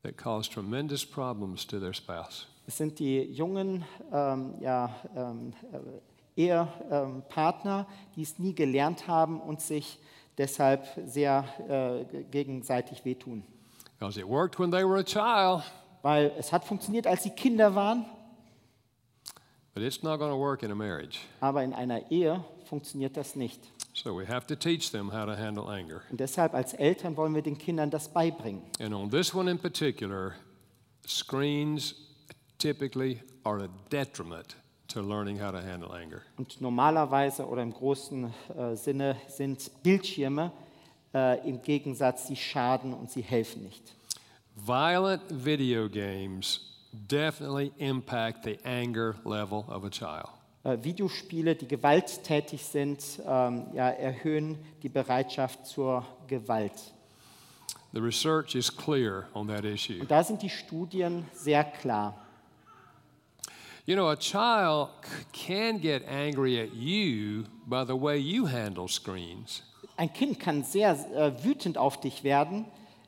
that cause tremendous problems to their spouse. Es sind die jungen ähm, ja, ähm, äh, Ehepartner, die es nie gelernt haben und sich deshalb sehr äh, gegenseitig wehtun. Because it worked when they were a child, Weil es hat funktioniert, als sie Kinder waren, but it's not going to work in a marriage. aber in einer Ehe funktioniert das nicht. So we have to teach them how to handle anger. Und deshalb als Eltern wollen wir den Kindern das beibringen. And on this one in particular, screens typically are a detriment to learning how to handle anger. Und normalerweise oder im großen äh, Sinne sind Bildschirme äh, im Gegensatz, sie schaden und sie helfen nicht. Violent video games definitely impact the anger level of a child. Äh, Videospiele, die gewalttätig sind, ähm, ja, erhöhen die Bereitschaft zur Gewalt. The research is clear on that issue. Und da sind die Studien sehr klar. You know, a child c- can get angry at you by the way you handle screens. Ein Kind kann sehr äh, wütend auf dich werden,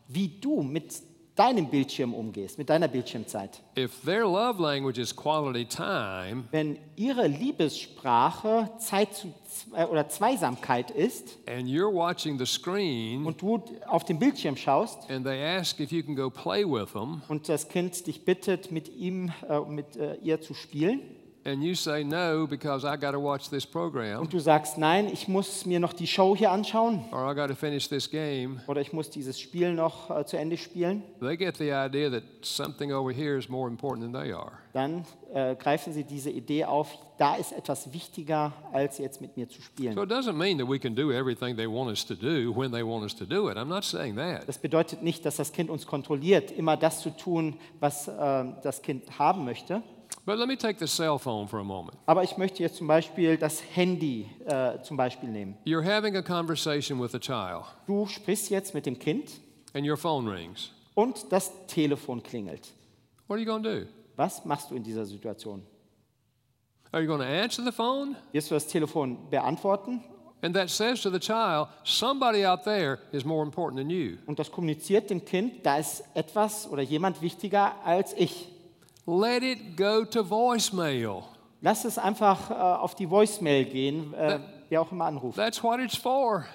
wie du mit deinem Bildschirm umgehst, mit deiner Bildschirmzeit. If their love language is quality time, Wenn ihre Liebessprache Zeit zu, äh, oder Zweisamkeit ist and you're watching the screen, und du auf den Bildschirm schaust and they ask if you can go play with them, und das Kind dich bittet, mit ihm, äh, mit äh, ihr zu spielen and you say no because I got to watch this program, und du sagst, nein, ich muss mir noch die Show hier anschauen or I got to finish this game, oder ich muss dieses Spiel noch äh, zu Ende spielen, they get the idea that something over here is more important than they are. dann äh, greifen sie diese Idee auf, da ist etwas wichtiger, als jetzt mit mir zu spielen. So it doesn't mean that we can do everything they want us to do when they want us to do it. I'm not saying that. Das bedeutet nicht, dass das Kind uns kontrolliert, immer das zu tun, was äh, das Kind haben möchte. But let me take the cell phone for a moment. Aber ich möchte jetzt zum Beispiel das Handy äh, zum Beispiel nehmen. You're having a conversation with a child, Du sprichst jetzt mit dem Kind and your phone rings. und das Telefon klingelt. What are you going to do? Was machst du in dieser Situation? Are you going to answer the phone? Wirst du das Telefon beantworten? And that says to the child, somebody out there is more important than you. Und das kommuniziert dem Kind, da ist etwas oder jemand wichtiger als ich. Let it go to voicemail. Lass es einfach äh, auf die Voicemail gehen, äh, wer auch immer anruft. That's what it's for.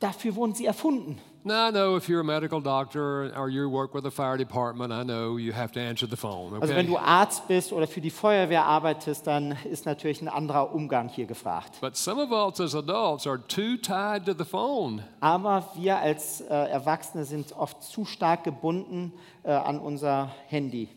Dafür wurden sie erfunden. Now, I know if you're a medical doctor or you work with the fire department, I know you have to answer the phone. Also wenn Okay? du Arzt bist oder für die Feuerwehr arbeitest, dann ist natürlich ein anderer Umgang hier gefragt. But some of us as adults are too tied to the phone. Aber wir als äh, Erwachsene sind oft zu stark gebunden äh, an unser Handy.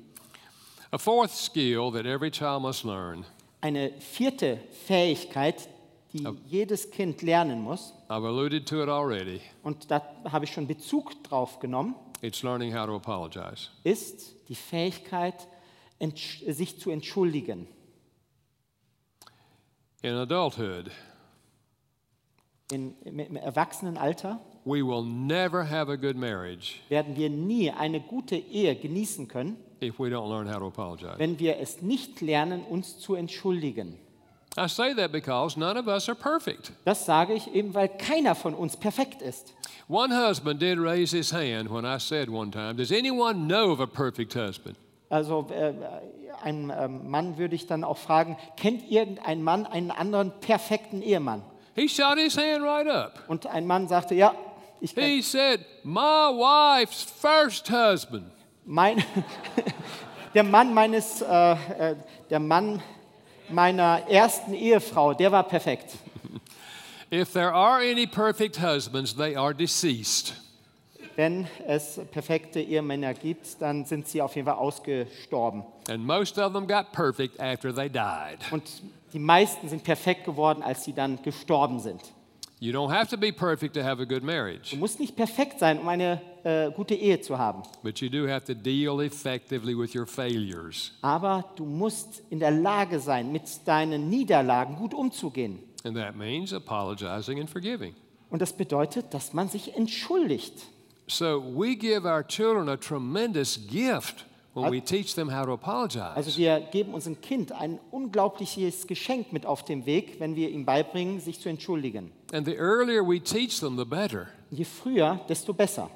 A fourth skill that every child must learn, Eine vierte Fähigkeit, die jedes Kind lernen muss, I've alluded to it already, und da habe ich schon Bezug drauf genommen, it's learning how to apologize. ist die Fähigkeit, sich zu entschuldigen. In adulthood, In, im, Im Erwachsenenalter we will never have a good marriage. werden wir nie eine gute Ehe genießen können, if we don't learn how to apologize. wenn wir es nicht lernen, uns zu entschuldigen. I say that because none of us are perfect. Das sage ich eben, weil keiner von uns perfekt ist. One husband did raise his hand when I said one time, Does anyone know of a perfect husband? Also äh, ein ähm, Mann würde ich dann auch fragen, kennt irgendein Mann einen anderen perfekten Ehemann? He shot his hand right up. Und ein Mann sagte, ja, ich kenn He said, My wife's first husband. Mein, der Mann meines, äh, äh, der Mann meiner ersten Ehefrau, der war perfekt. If there are any perfect husbands, they are deceased. Wenn es perfekte Ehemänner gibt, dann sind sie auf jeden Fall ausgestorben. And most of them got perfect after they died. Und die meisten sind perfekt geworden, als sie dann gestorben sind. You don't have to be perfect to have a good marriage, Du musst nicht perfekt sein, um eine äh, gute Ehe zu haben. but you do have to deal effectively with your failures. Aber du musst in der Lage sein, mit deinen Niederlagen gut umzugehen. And that means apologizing and forgiving. Und das bedeutet, dass man sich entschuldigt. So we give our children a tremendous gift when we teach them how to apologize. Also wir geben unserem Kind ein unglaubliches Geschenk mit auf den Weg, wenn wir ihm beibringen, sich zu entschuldigen. And the earlier we teach them, the better. Je früher, desto besser.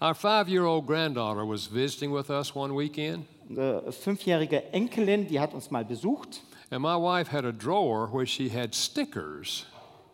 Our five year old granddaughter was visiting with us one weekend, Eine fünfjährige Enkelin, die hat uns mal besucht and my wife had a drawer where she had stickers.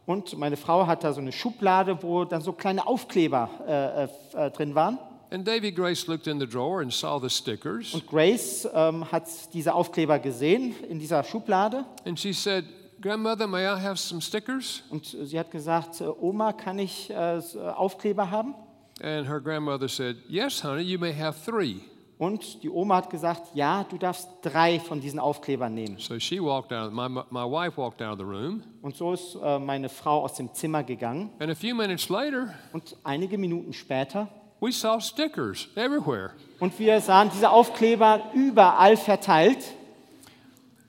und meine Frau hat da so eine Schublade, wo dann so kleine Aufkleber äh, äh, äh, drin waren. And Davy Grace looked in the drawer and saw the stickers, Und Grace ähm, hat diese Aufkleber gesehen in dieser Schublade and she said, Grandmother, may I have some stickers? und sie hat gesagt, äh, Oma, kann ich äh, so Aufkleber haben? And her grandmother said, Yes, honey, you may have three. Und die Oma hat gesagt, ja, du darfst drei von diesen Aufklebern nehmen. So she walked out, my, my wife walked out of the room, Und so ist äh, meine Frau aus dem Zimmer gegangen. and a few minutes later, Und einige Minuten später, we saw stickers everywhere. und wir sahen diese Aufkleber überall verteilt.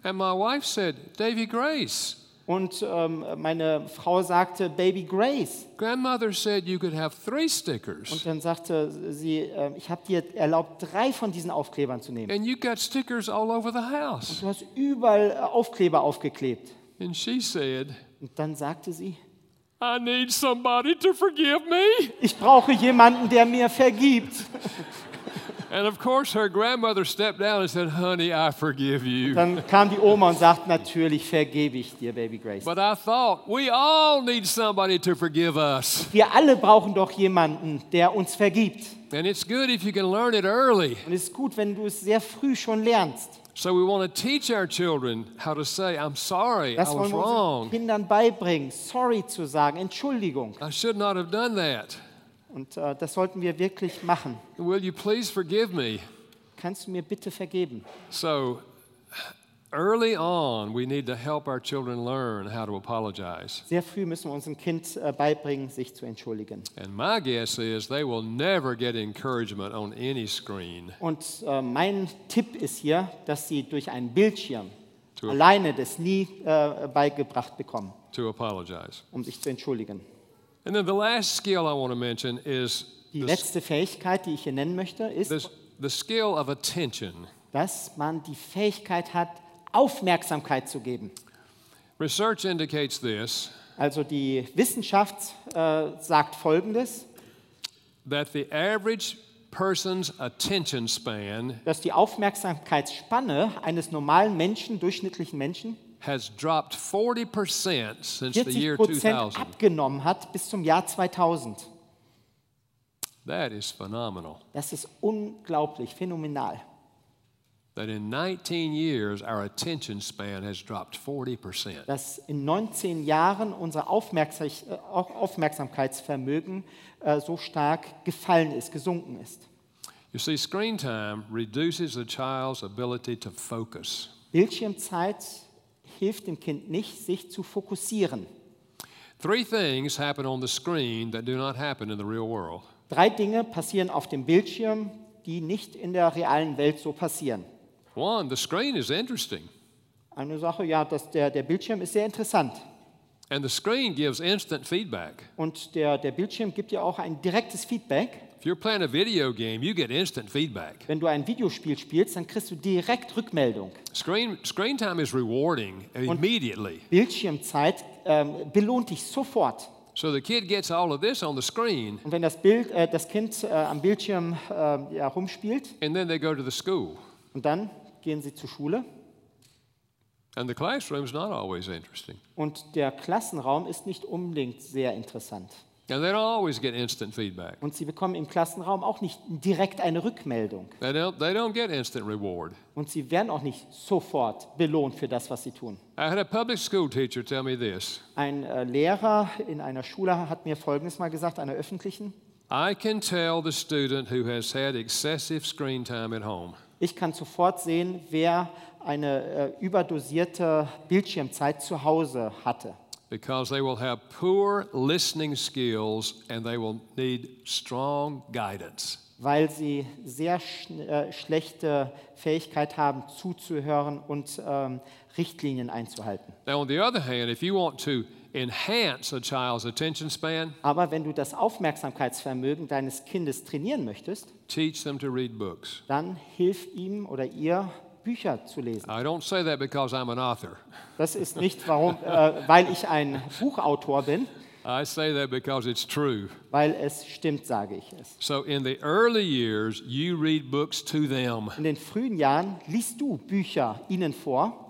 And my wife said, Davy Grace, Und ähm, meine Frau sagte, Baby Grace. Grandmother said you could have three stickers, Und dann sagte sie, äh, ich habe dir erlaubt, drei von diesen Aufklebern zu nehmen. and you got stickers all over the house. Du hast überall äh, Aufkleber aufgeklebt. And she said, Und dann sagte sie, I need somebody to forgive me. ich brauche jemanden, der mir vergibt. And of course, her grandmother stepped down and said, Honey, I forgive you. Dann kam die Oma und sagt, natürlich vergebe ich dir, Baby Grace. But I thought, we all need somebody to forgive us. Wir alle brauchen doch jemanden, der uns vergibt. And it's good if you can learn it early. Und es ist gut, wenn du es sehr früh schon lernst. So we want to teach our children how to say, I'm sorry, I Das was wir unseren wrong. Kindern beibringen, sorry zu sagen, Entschuldigung. I should not have done that. Und äh, das sollten wir wirklich machen. Will you please forgive me? Kannst du mir bitte vergeben? So, early on, we need to help our children learn how to apologize. Sehr früh müssen wir unserem Kind äh, beibringen, sich zu entschuldigen. And my guess is they will never get encouragement on any screen. Und äh, mein Tipp ist hier, dass sie durch einen Bildschirm To- alleine das nie äh, beigebracht bekommen, to apologize. um sich zu entschuldigen. And then the last skill I want to mention is Die letzte Fähigkeit, die ich hier nennen möchte, ist, the, the skill of attention. dass man die Fähigkeit hat, Aufmerksamkeit zu geben. Research indicates this Also die Wissenschaft äh, sagt Folgendes, that the average person's attention span dass die Aufmerksamkeitsspanne eines normalen Menschen, durchschnittlichen Menschen, has dropped 40% since the 40 year Prozent 2000. abgenommen hat bis zum Jahr 2000. That is phenomenal. Das ist unglaublich, phänomenal. That in 19 years, our attention span has dropped 40%. Dass in 19 Jahren unser Aufmerksam äh, Aufmerksamkeitsvermögen äh, so stark gefallen ist, gesunken ist. You see, screen time reduces the child's ability to focus. Bildschirmzeit hilft dem Kind nicht, sich zu fokussieren. Three things happen on the screen that do not happen in the real world. Drei Dinge passieren auf dem Bildschirm, die nicht in der realen Welt so passieren. One, the screen is interesting, Eine Sache, ja, dass der, der Bildschirm ist sehr interessant. and the screen gives instant feedback. Und der, der Bildschirm gibt ja auch ein direktes Feedback. If you're playing a video game, you get instant feedback. Wenn du ein Videospiel spielst, dann kriegst du direkt Rückmeldung. Screen, screen time is rewarding immediately. Bildschirmzeit ähm, belohnt dich sofort. So the kid gets all of this on the screen, Und wenn das, Bild, äh, das Kind äh, am Bildschirm äh, ja, rumspielt and then they go to the school. und dann gehen sie zur Schule And the classroom's not always interesting. und der Klassenraum ist nicht unbedingt sehr interessant. And they don't always get instant feedback. Und sie bekommen im Klassenraum auch nicht direkt eine Rückmeldung. They don't, they don't get instant reward. Und sie werden auch nicht sofort belohnt für das, was sie tun. I had a public school teacher tell me this Ein äh, Lehrer in einer Schule hat mir Folgendes mal gesagt, einer öffentlichen. I can tell the student who has had excessive screen time at home. Ich kann sofort sehen, wer eine äh, überdosierte Bildschirmzeit zu Hause hatte. because they will have poor listening skills and they will need strong guidance. weil sie sehr sch äh, schlechte Fähigkeit haben, zuzuhören und ähm, Richtlinien einzuhalten. Now, on the other hand, if you want to enhance a child's attention span, Aber wenn du das Aufmerksamkeitsvermögen deines Kindes trainieren möchtest, teach them to read books. dann hilf ihm oder ihr, Bücher zu lesen. I don't say that because I'm an author. Das ist nicht, warum, äh, weil ich ein Buchautor bin, I say that because it's true. weil es stimmt, sage ich es. So, in the early years, you read books to them. In den frühen Jahren liest du Bücher ihnen vor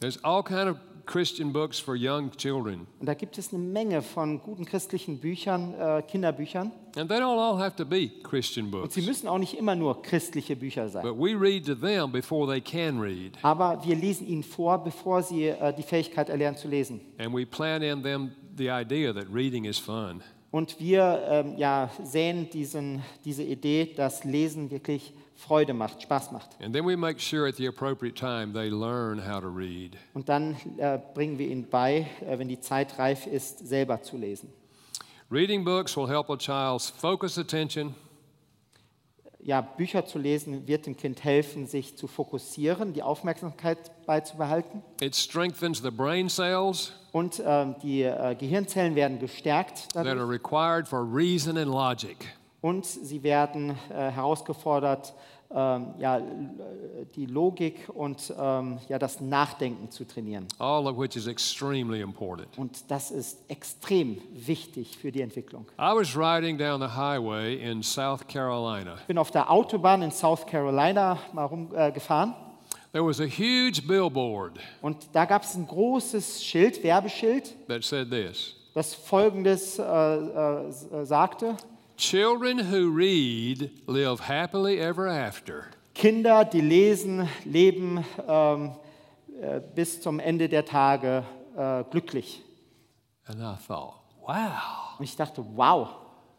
There's all kind of Christian books for young children, und da gibt es eine Menge von guten christlichen Büchern, äh, Kinderbüchern. and they don't all have to be Christian Und books. sie müssen auch nicht immer nur christliche Bücher sein. But we read to them before they can read, Aber wir lesen ihnen vor, bevor sie äh, die Fähigkeit erlernen zu lesen. and we plant in them the idea that reading is fun. Und wir ähm, ja, säen diesen, diese Idee, dass Lesen wirklich Freude macht, Spaß macht. And then we make sure at the appropriate time they learn how to read. Und dann äh, bringen wir ihnen bei, äh, wenn die Zeit reif ist, selber zu lesen. Reading books will help a child's focus attention, ja, Bücher zu lesen wird dem Kind helfen, sich zu fokussieren, die Aufmerksamkeit beizubehalten. It strengthens the brain cells Und ähm, die äh, Gehirnzellen werden gestärkt that dadurch. are required for reason and logic. Und sie werden äh, herausgefordert, ähm, ja, die Logik und ähm, ja, das Nachdenken zu trainieren. all of which is extremely important. Und das ist extrem wichtig für die Entwicklung. I was riding down the highway in South Carolina. Ich bin auf der Autobahn in South Carolina mal rumgefahren äh. There was a huge billboard und da gab es ein großes Schild, Werbeschild, that said this das folgendes äh, äh, äh, sagte. Children who read live happily ever after. Kinder, die lesen, leben ähm, äh, bis zum Ende der Tage äh, glücklich. And I thought, wow, Und ich dachte, wow,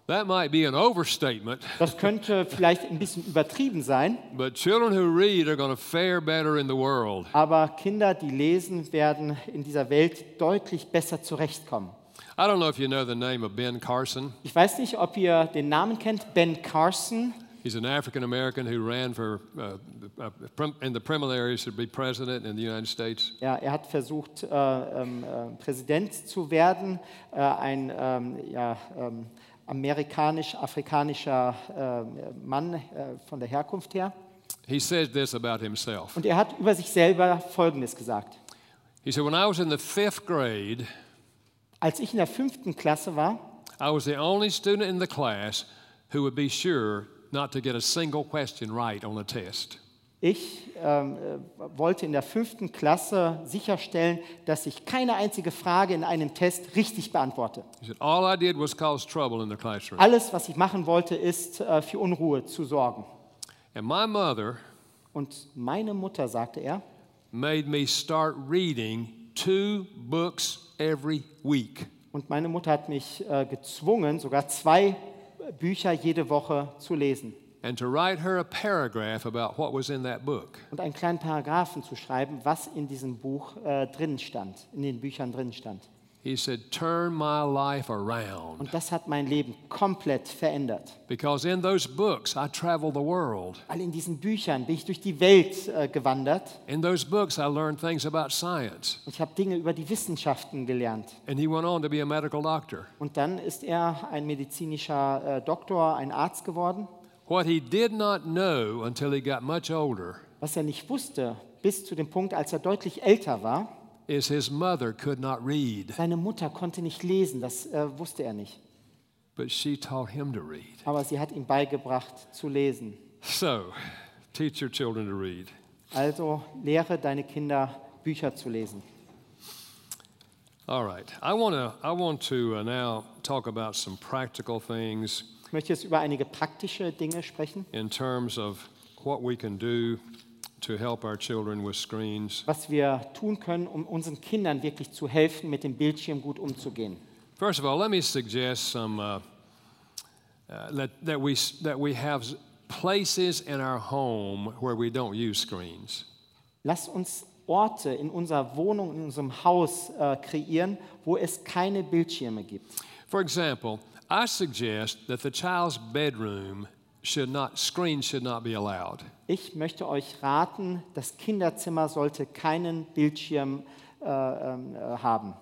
that might be an overstatement, das könnte vielleicht ein bisschen übertrieben sein, but children who read are going to fare better in the world. aber Kinder, die lesen, werden in dieser Welt deutlich besser zurechtkommen. I don't know if you know the name of Ben Carson. Ich weiß nicht, ob ihr den Namen kennt, Ben Carson. He's an African American who ran for, uh, uh, in the preliminaries to be president in the United States. Ja, er hat versucht, äh, ähm, äh, Präsident zu werden, äh, ein ähm, ja, ähm, amerikanisch-afrikanischer äh, Mann äh, von der Herkunft her. He said this about himself. Und er hat über sich selber Folgendes gesagt. He said, When I was in the fifth grade, Als ich in der fünften Klasse war, I was the only student in the class who would be sure not to get a single question right on a test. ich ähm, äh, wollte in der fünften Klasse sicherstellen, dass ich keine einzige Frage in einem Test richtig beantworte. Said, All I did was cause trouble in the classroom. Alles, was ich machen wollte, ist äh, für Unruhe zu sorgen. And my mother Und meine Mutter, sagte er, made me start reading two books every week. Und meine Mutter hat mich äh, gezwungen, sogar zwei Bücher jede Woche zu lesen and to write her a paragraph about what was in that book. und einen kleinen Paragraphen zu schreiben, was in diesem Buch äh, drin stand, in den Büchern drin stand. He said, Turn my life around. Und das hat mein Leben komplett verändert. Because in those books, I traveled the world. Weil in diesen Büchern bin ich durch die Welt äh, gewandert In those books, I learned things about science. und ich habe Dinge über die Wissenschaften gelernt. And he went on to be a medical doctor. Und dann ist er ein medizinischer äh, Doktor, ein Arzt geworden. What he did not know until he got much older Was er nicht wusste, bis zu dem Punkt, als er deutlich älter war, is his mother could not read, seine Mutter konnte nicht lesen, das äh, wusste er nicht. but she taught him to read. Aber sie hat ihm beigebracht zu lesen. So, teach your children to read. Also lehre deine Kinder, Bücher zu lesen. All right. I want to I want to uh, now talk about some practical things Ich möchte jetzt über einige praktische Dinge sprechen, in terms of what we can do to help our children with screens. was wir tun können, um unseren Kindern wirklich zu helfen, mit dem Bildschirm gut umzugehen. First of all, let me suggest some uh, uh, that, that we that we have places in our home where we don't use screens. Lass uns Orte in unserer Wohnung, in unserem Haus äh, kreieren, wo es keine Bildschirme gibt. For example, I suggest that the child's bedroom should not screens should not be allowed. Ich möchte euch raten, das Kinderzimmer sollte keinen Bildschirm äh, ähm, äh, haben.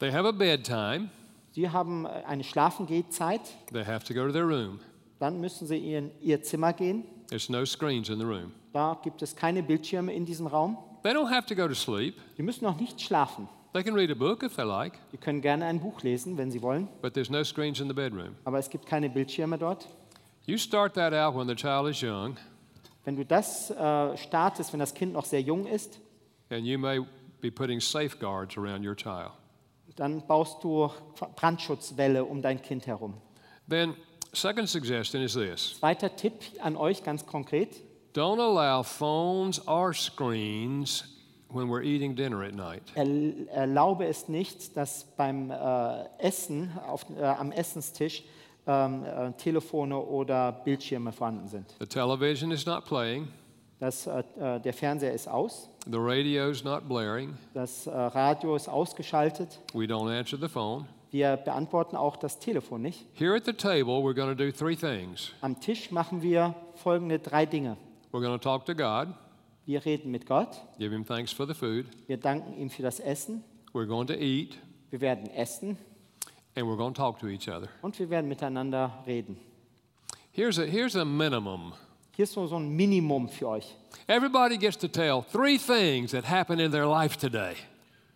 They have a bedtime. Sie haben äh, eine Schlafengehzeit, They have to go to their room. dann müssen sie in ihr Zimmer gehen. There's no screens in the room. Da gibt es keine Bildschirme in diesem Raum. They don't have to go to sleep. Sie müssen auch nicht schlafen. They can read a book if they like, Sie können gerne ein Buch lesen, wenn Sie wollen, but there's no screens in the bedroom. aber es gibt keine Bildschirme dort. You start that out when the child is young, Wenn du das äh, startest, wenn das Kind noch sehr jung ist, and you may be putting safeguards around your child. dann baust du Brandschutzwälle um dein Kind herum. Then, second suggestion is this Zweiter Tipp an euch ganz konkret. don't allow phones or screens when we're eating dinner at night. Er, erlaube es nicht, dass beim äh, Essen, auf, äh, am Essenstisch, ähm, äh, Telefone oder Bildschirme vorhanden sind. The television is not playing, Das, äh, äh, der Fernseher ist aus, the radio's not blaring, das äh, Radio ist ausgeschaltet, we don't answer the phone, Wir beantworten auch das Telefon nicht. Here at the table, we're going to do three things. Am Tisch machen wir folgende drei Dinge. We're going to talk to God, Wir reden mit Gott, give Him thanks for the food. wir danken ihm für das Essen, We're going to eat, wir werden essen and we're going to talk to each other. und wir werden miteinander reden. Here's a, here's a minimum. Hier ist so, ein Minimum für euch. Everybody gets to tell three things that happened in their life today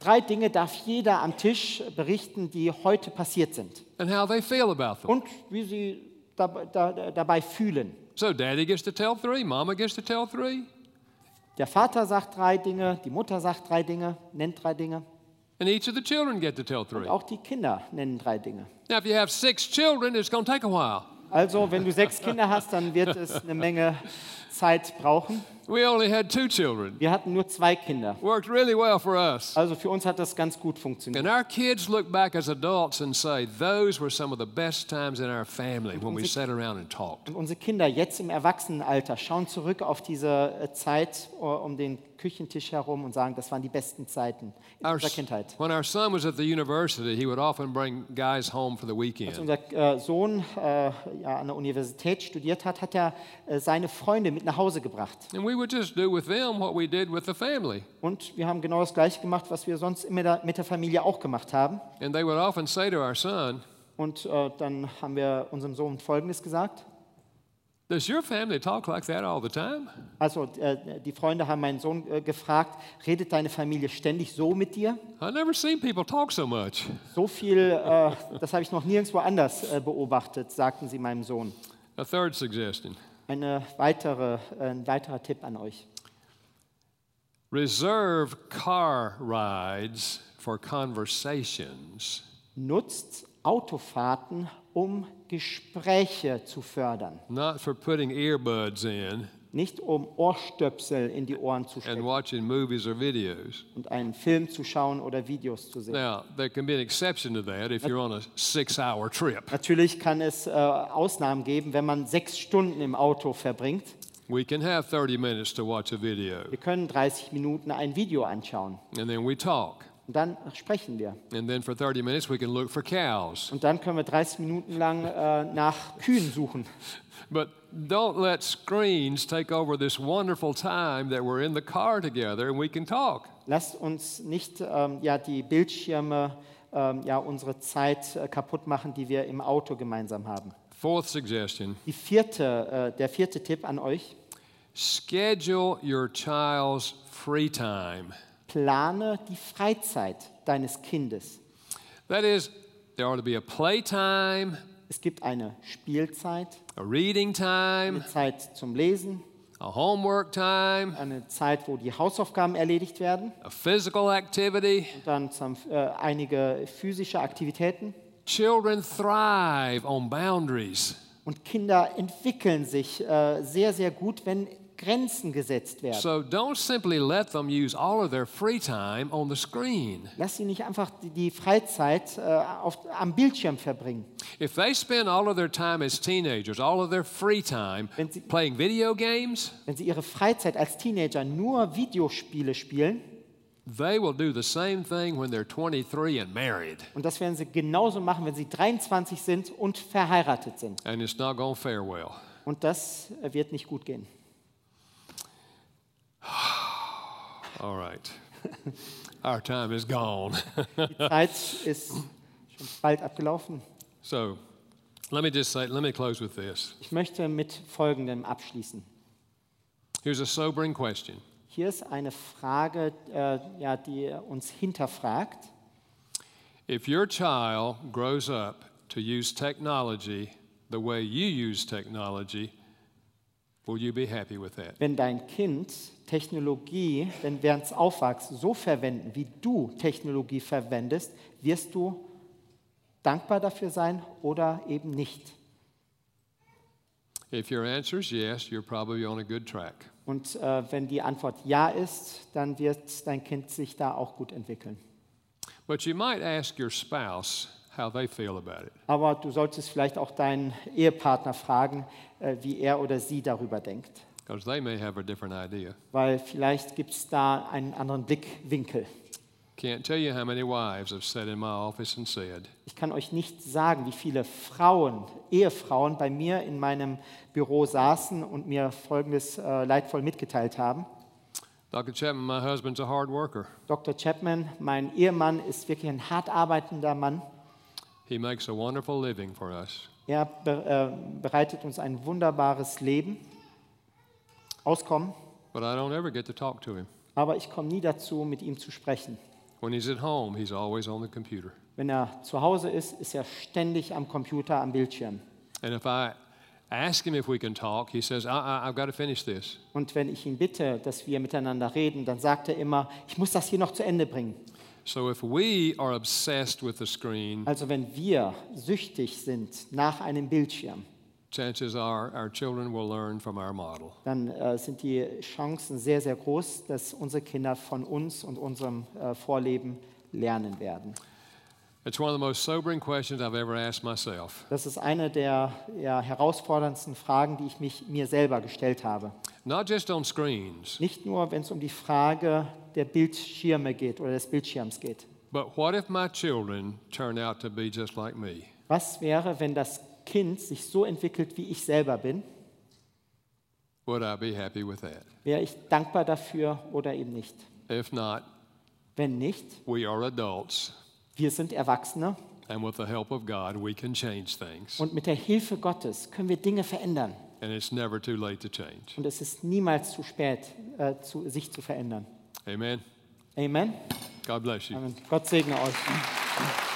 Drei Dinge darf jeder am Tisch berichten, die heute passiert sind and how they feel about them. und wie sie dab- da, dabei fühlen. So, daddy gets to tell three, mama gets to tell three, Der Vater sagt drei Dinge, die Mutter sagt drei Dinge, nennt drei Dinge. And each of the children get to tell Und three. auch die Kinder nennen drei Dinge. Now, if you have six children, it's going to take a while. Also, wenn du sechs Kinder hast, dann wird es eine Menge Zeit brauchen. We only had two children. Wir hatten nur zwei Kinder. Worked really well for us. Also für uns hat das ganz gut funktioniert. And our kids look back as adults and say, those were some of the best times in our family when we sat around and talked. Und unsere Kinder jetzt im Erwachsenenalter schauen zurück auf diese äh, Zeit äh, um den Küchentisch herum und sagen, das waren die besten Zeiten in Our, unserer Kindheit. when our son was at the university, he would often bring guys home for the Als weekend. unser äh, Sohn äh, ja, an der Universität studiert hat, hat er äh, seine Freunde mit nach Hause gebracht. And we would just do with them what we did with the family. Und wir haben genau das Gleiche gemacht, was wir sonst immer mit der Familie auch gemacht haben. And they would often say to our son, Und äh, dann haben wir unserem Sohn Folgendes gesagt. Does your family talk like that all the time? Also äh, die Freunde haben meinen Sohn äh, gefragt, redet deine Familie ständig so mit dir? I've never seen people talk so much. So viel, äh, das habe ich noch nirgendwo anders äh, beobachtet, sagten sie meinem Sohn. A third suggestion Eine weitere, äh, ein weiterer Tipp an euch. reserve car rides for conversations. Nutzt Autofahrten, um Gespräche zu fördern. not for putting earbuds in Nicht um Ohrstöpsel in die Ohren zu and stecken watching movies or videos. und einen Film zu schauen oder Videos zu sehen. Now, there can be an exception to that if you're on a six hour trip. Natürlich kann es äh, Ausnahmen geben, wenn man sechs Stunden im Auto verbringt. We can have 30 minutes to watch a video, Wir können 30 Minuten ein Video anschauen and then we talk. und dann sprechen wir. And then for 30 minutes, we can look for cows. Und dann können wir 30 Minuten lang äh, nach Kühen suchen. But don't let screens take over this wonderful time that we're in the car together and we can talk. Lasst uns nicht ähm, ja, die Bildschirme, ähm, ja, unsere Zeit äh, kaputt machen, die wir im Auto gemeinsam haben. Fourth suggestion Die vierte, äh, der vierte Tipp an euch, schedule your child's free time. plane die Freizeit deines Kindes. That is, there ought to be a playtime, Es gibt eine Spielzeit, a reading time, eine Zeit zum Lesen, a homework time, eine Zeit, wo die Hausaufgaben erledigt werden, a physical activity. und dann zum, äh, einige physische Aktivitäten. Children thrive on boundaries. Und Kinder entwickeln sich äh, sehr, sehr gut, wenn Grenzen gesetzt werden. So don't simply let them use all of their free time on the screen. Lass sie nicht einfach die, Freizeit äh, auf, am Bildschirm verbringen. If they spend all of their time as teenagers, all of their free time Wenn sie- playing video games, Wenn sie ihre Freizeit als Teenager nur Videospiele spielen, they will do the same thing when they're 23 and married. und das werden sie genauso machen, wenn sie 23 sind und verheiratet sind. And it's not going to fare well. Und das äh, wird nicht gut gehen. All right. Our time is gone. Die Zeit ist schon bald abgelaufen. so let me just say, let me close with this. Ich möchte mit Folgendem abschließen. Here's a sobering question Hier ist eine Frage, äh, ja, die uns hinterfragt. If your child grows up to use technology the way you use technology, will you be happy with that? Wenn dein Kind Technologie, wenn während es aufwächst, so verwenden, wie du Technologie verwendest, wirst du dankbar dafür sein oder eben nicht. If your answer is yes, you're probably on a good track. Und äh, wenn die Antwort ja ist, dann wird dein Kind sich da auch gut entwickeln. But you might ask your spouse how they feel about it. Aber du solltest vielleicht auch deinen Ehepartner fragen, äh, wie er oder sie darüber denkt. Because they may have a different idea. Weil vielleicht gibt es da einen anderen Blickwinkel. Can't tell you how many wives have sat in my office and said, Ich kann euch nicht sagen, wie viele Frauen, Ehefrauen bei mir in meinem Büro saßen und mir Folgendes äh, leidvoll mitgeteilt haben. Dr. Chapman, my husband's a hard worker. Dr. Chapman, mein Ehemann, ist wirklich ein hart arbeitender Mann. He makes a wonderful living for us. Er äh, bereitet uns ein wunderbares Leben, Auskommen, But I don't ever get to talk to him. aber ich komme nie dazu, mit ihm zu sprechen. When he's at home, he's always on the computer. Wenn er zu Hause ist, ist er ständig am Computer, am Bildschirm. And if I ask him if we can talk, he says, I, I, I've got to finish this. Und wenn ich ihn bitte, dass wir miteinander reden, dann sagt er immer, ich muss das hier noch zu Ende bringen. So if we are obsessed with the screen, Also wenn wir süchtig sind nach einem Bildschirm, chances are our children will learn from our model. dann äh, sind die Chancen sehr, sehr groß, dass unsere Kinder von uns und unserem äh, Vorleben lernen werden. It's one of the most sobering questions I've ever asked myself. Das ist eine der ja, herausforderndsten Fragen, die ich mich mir selber gestellt habe. Not just on screens, Nicht nur, wenn es um die Frage der Bildschirme geht oder des Bildschirms geht. but what if my children turn out to be just like me? Was wäre, wenn das Kind sich so entwickelt, wie ich selber bin? Would I be happy with that? Wäre ich dankbar dafür oder eben nicht? If not, Wenn nicht, we are adults, wir sind Erwachsene and with the help of God, we can change things. und mit der Hilfe Gottes können wir Dinge verändern. And it's never too late to change. Und es ist niemals zu spät, äh, zu, sich zu verändern. Amen. Amen. God bless you. Amen. Gott segne euch.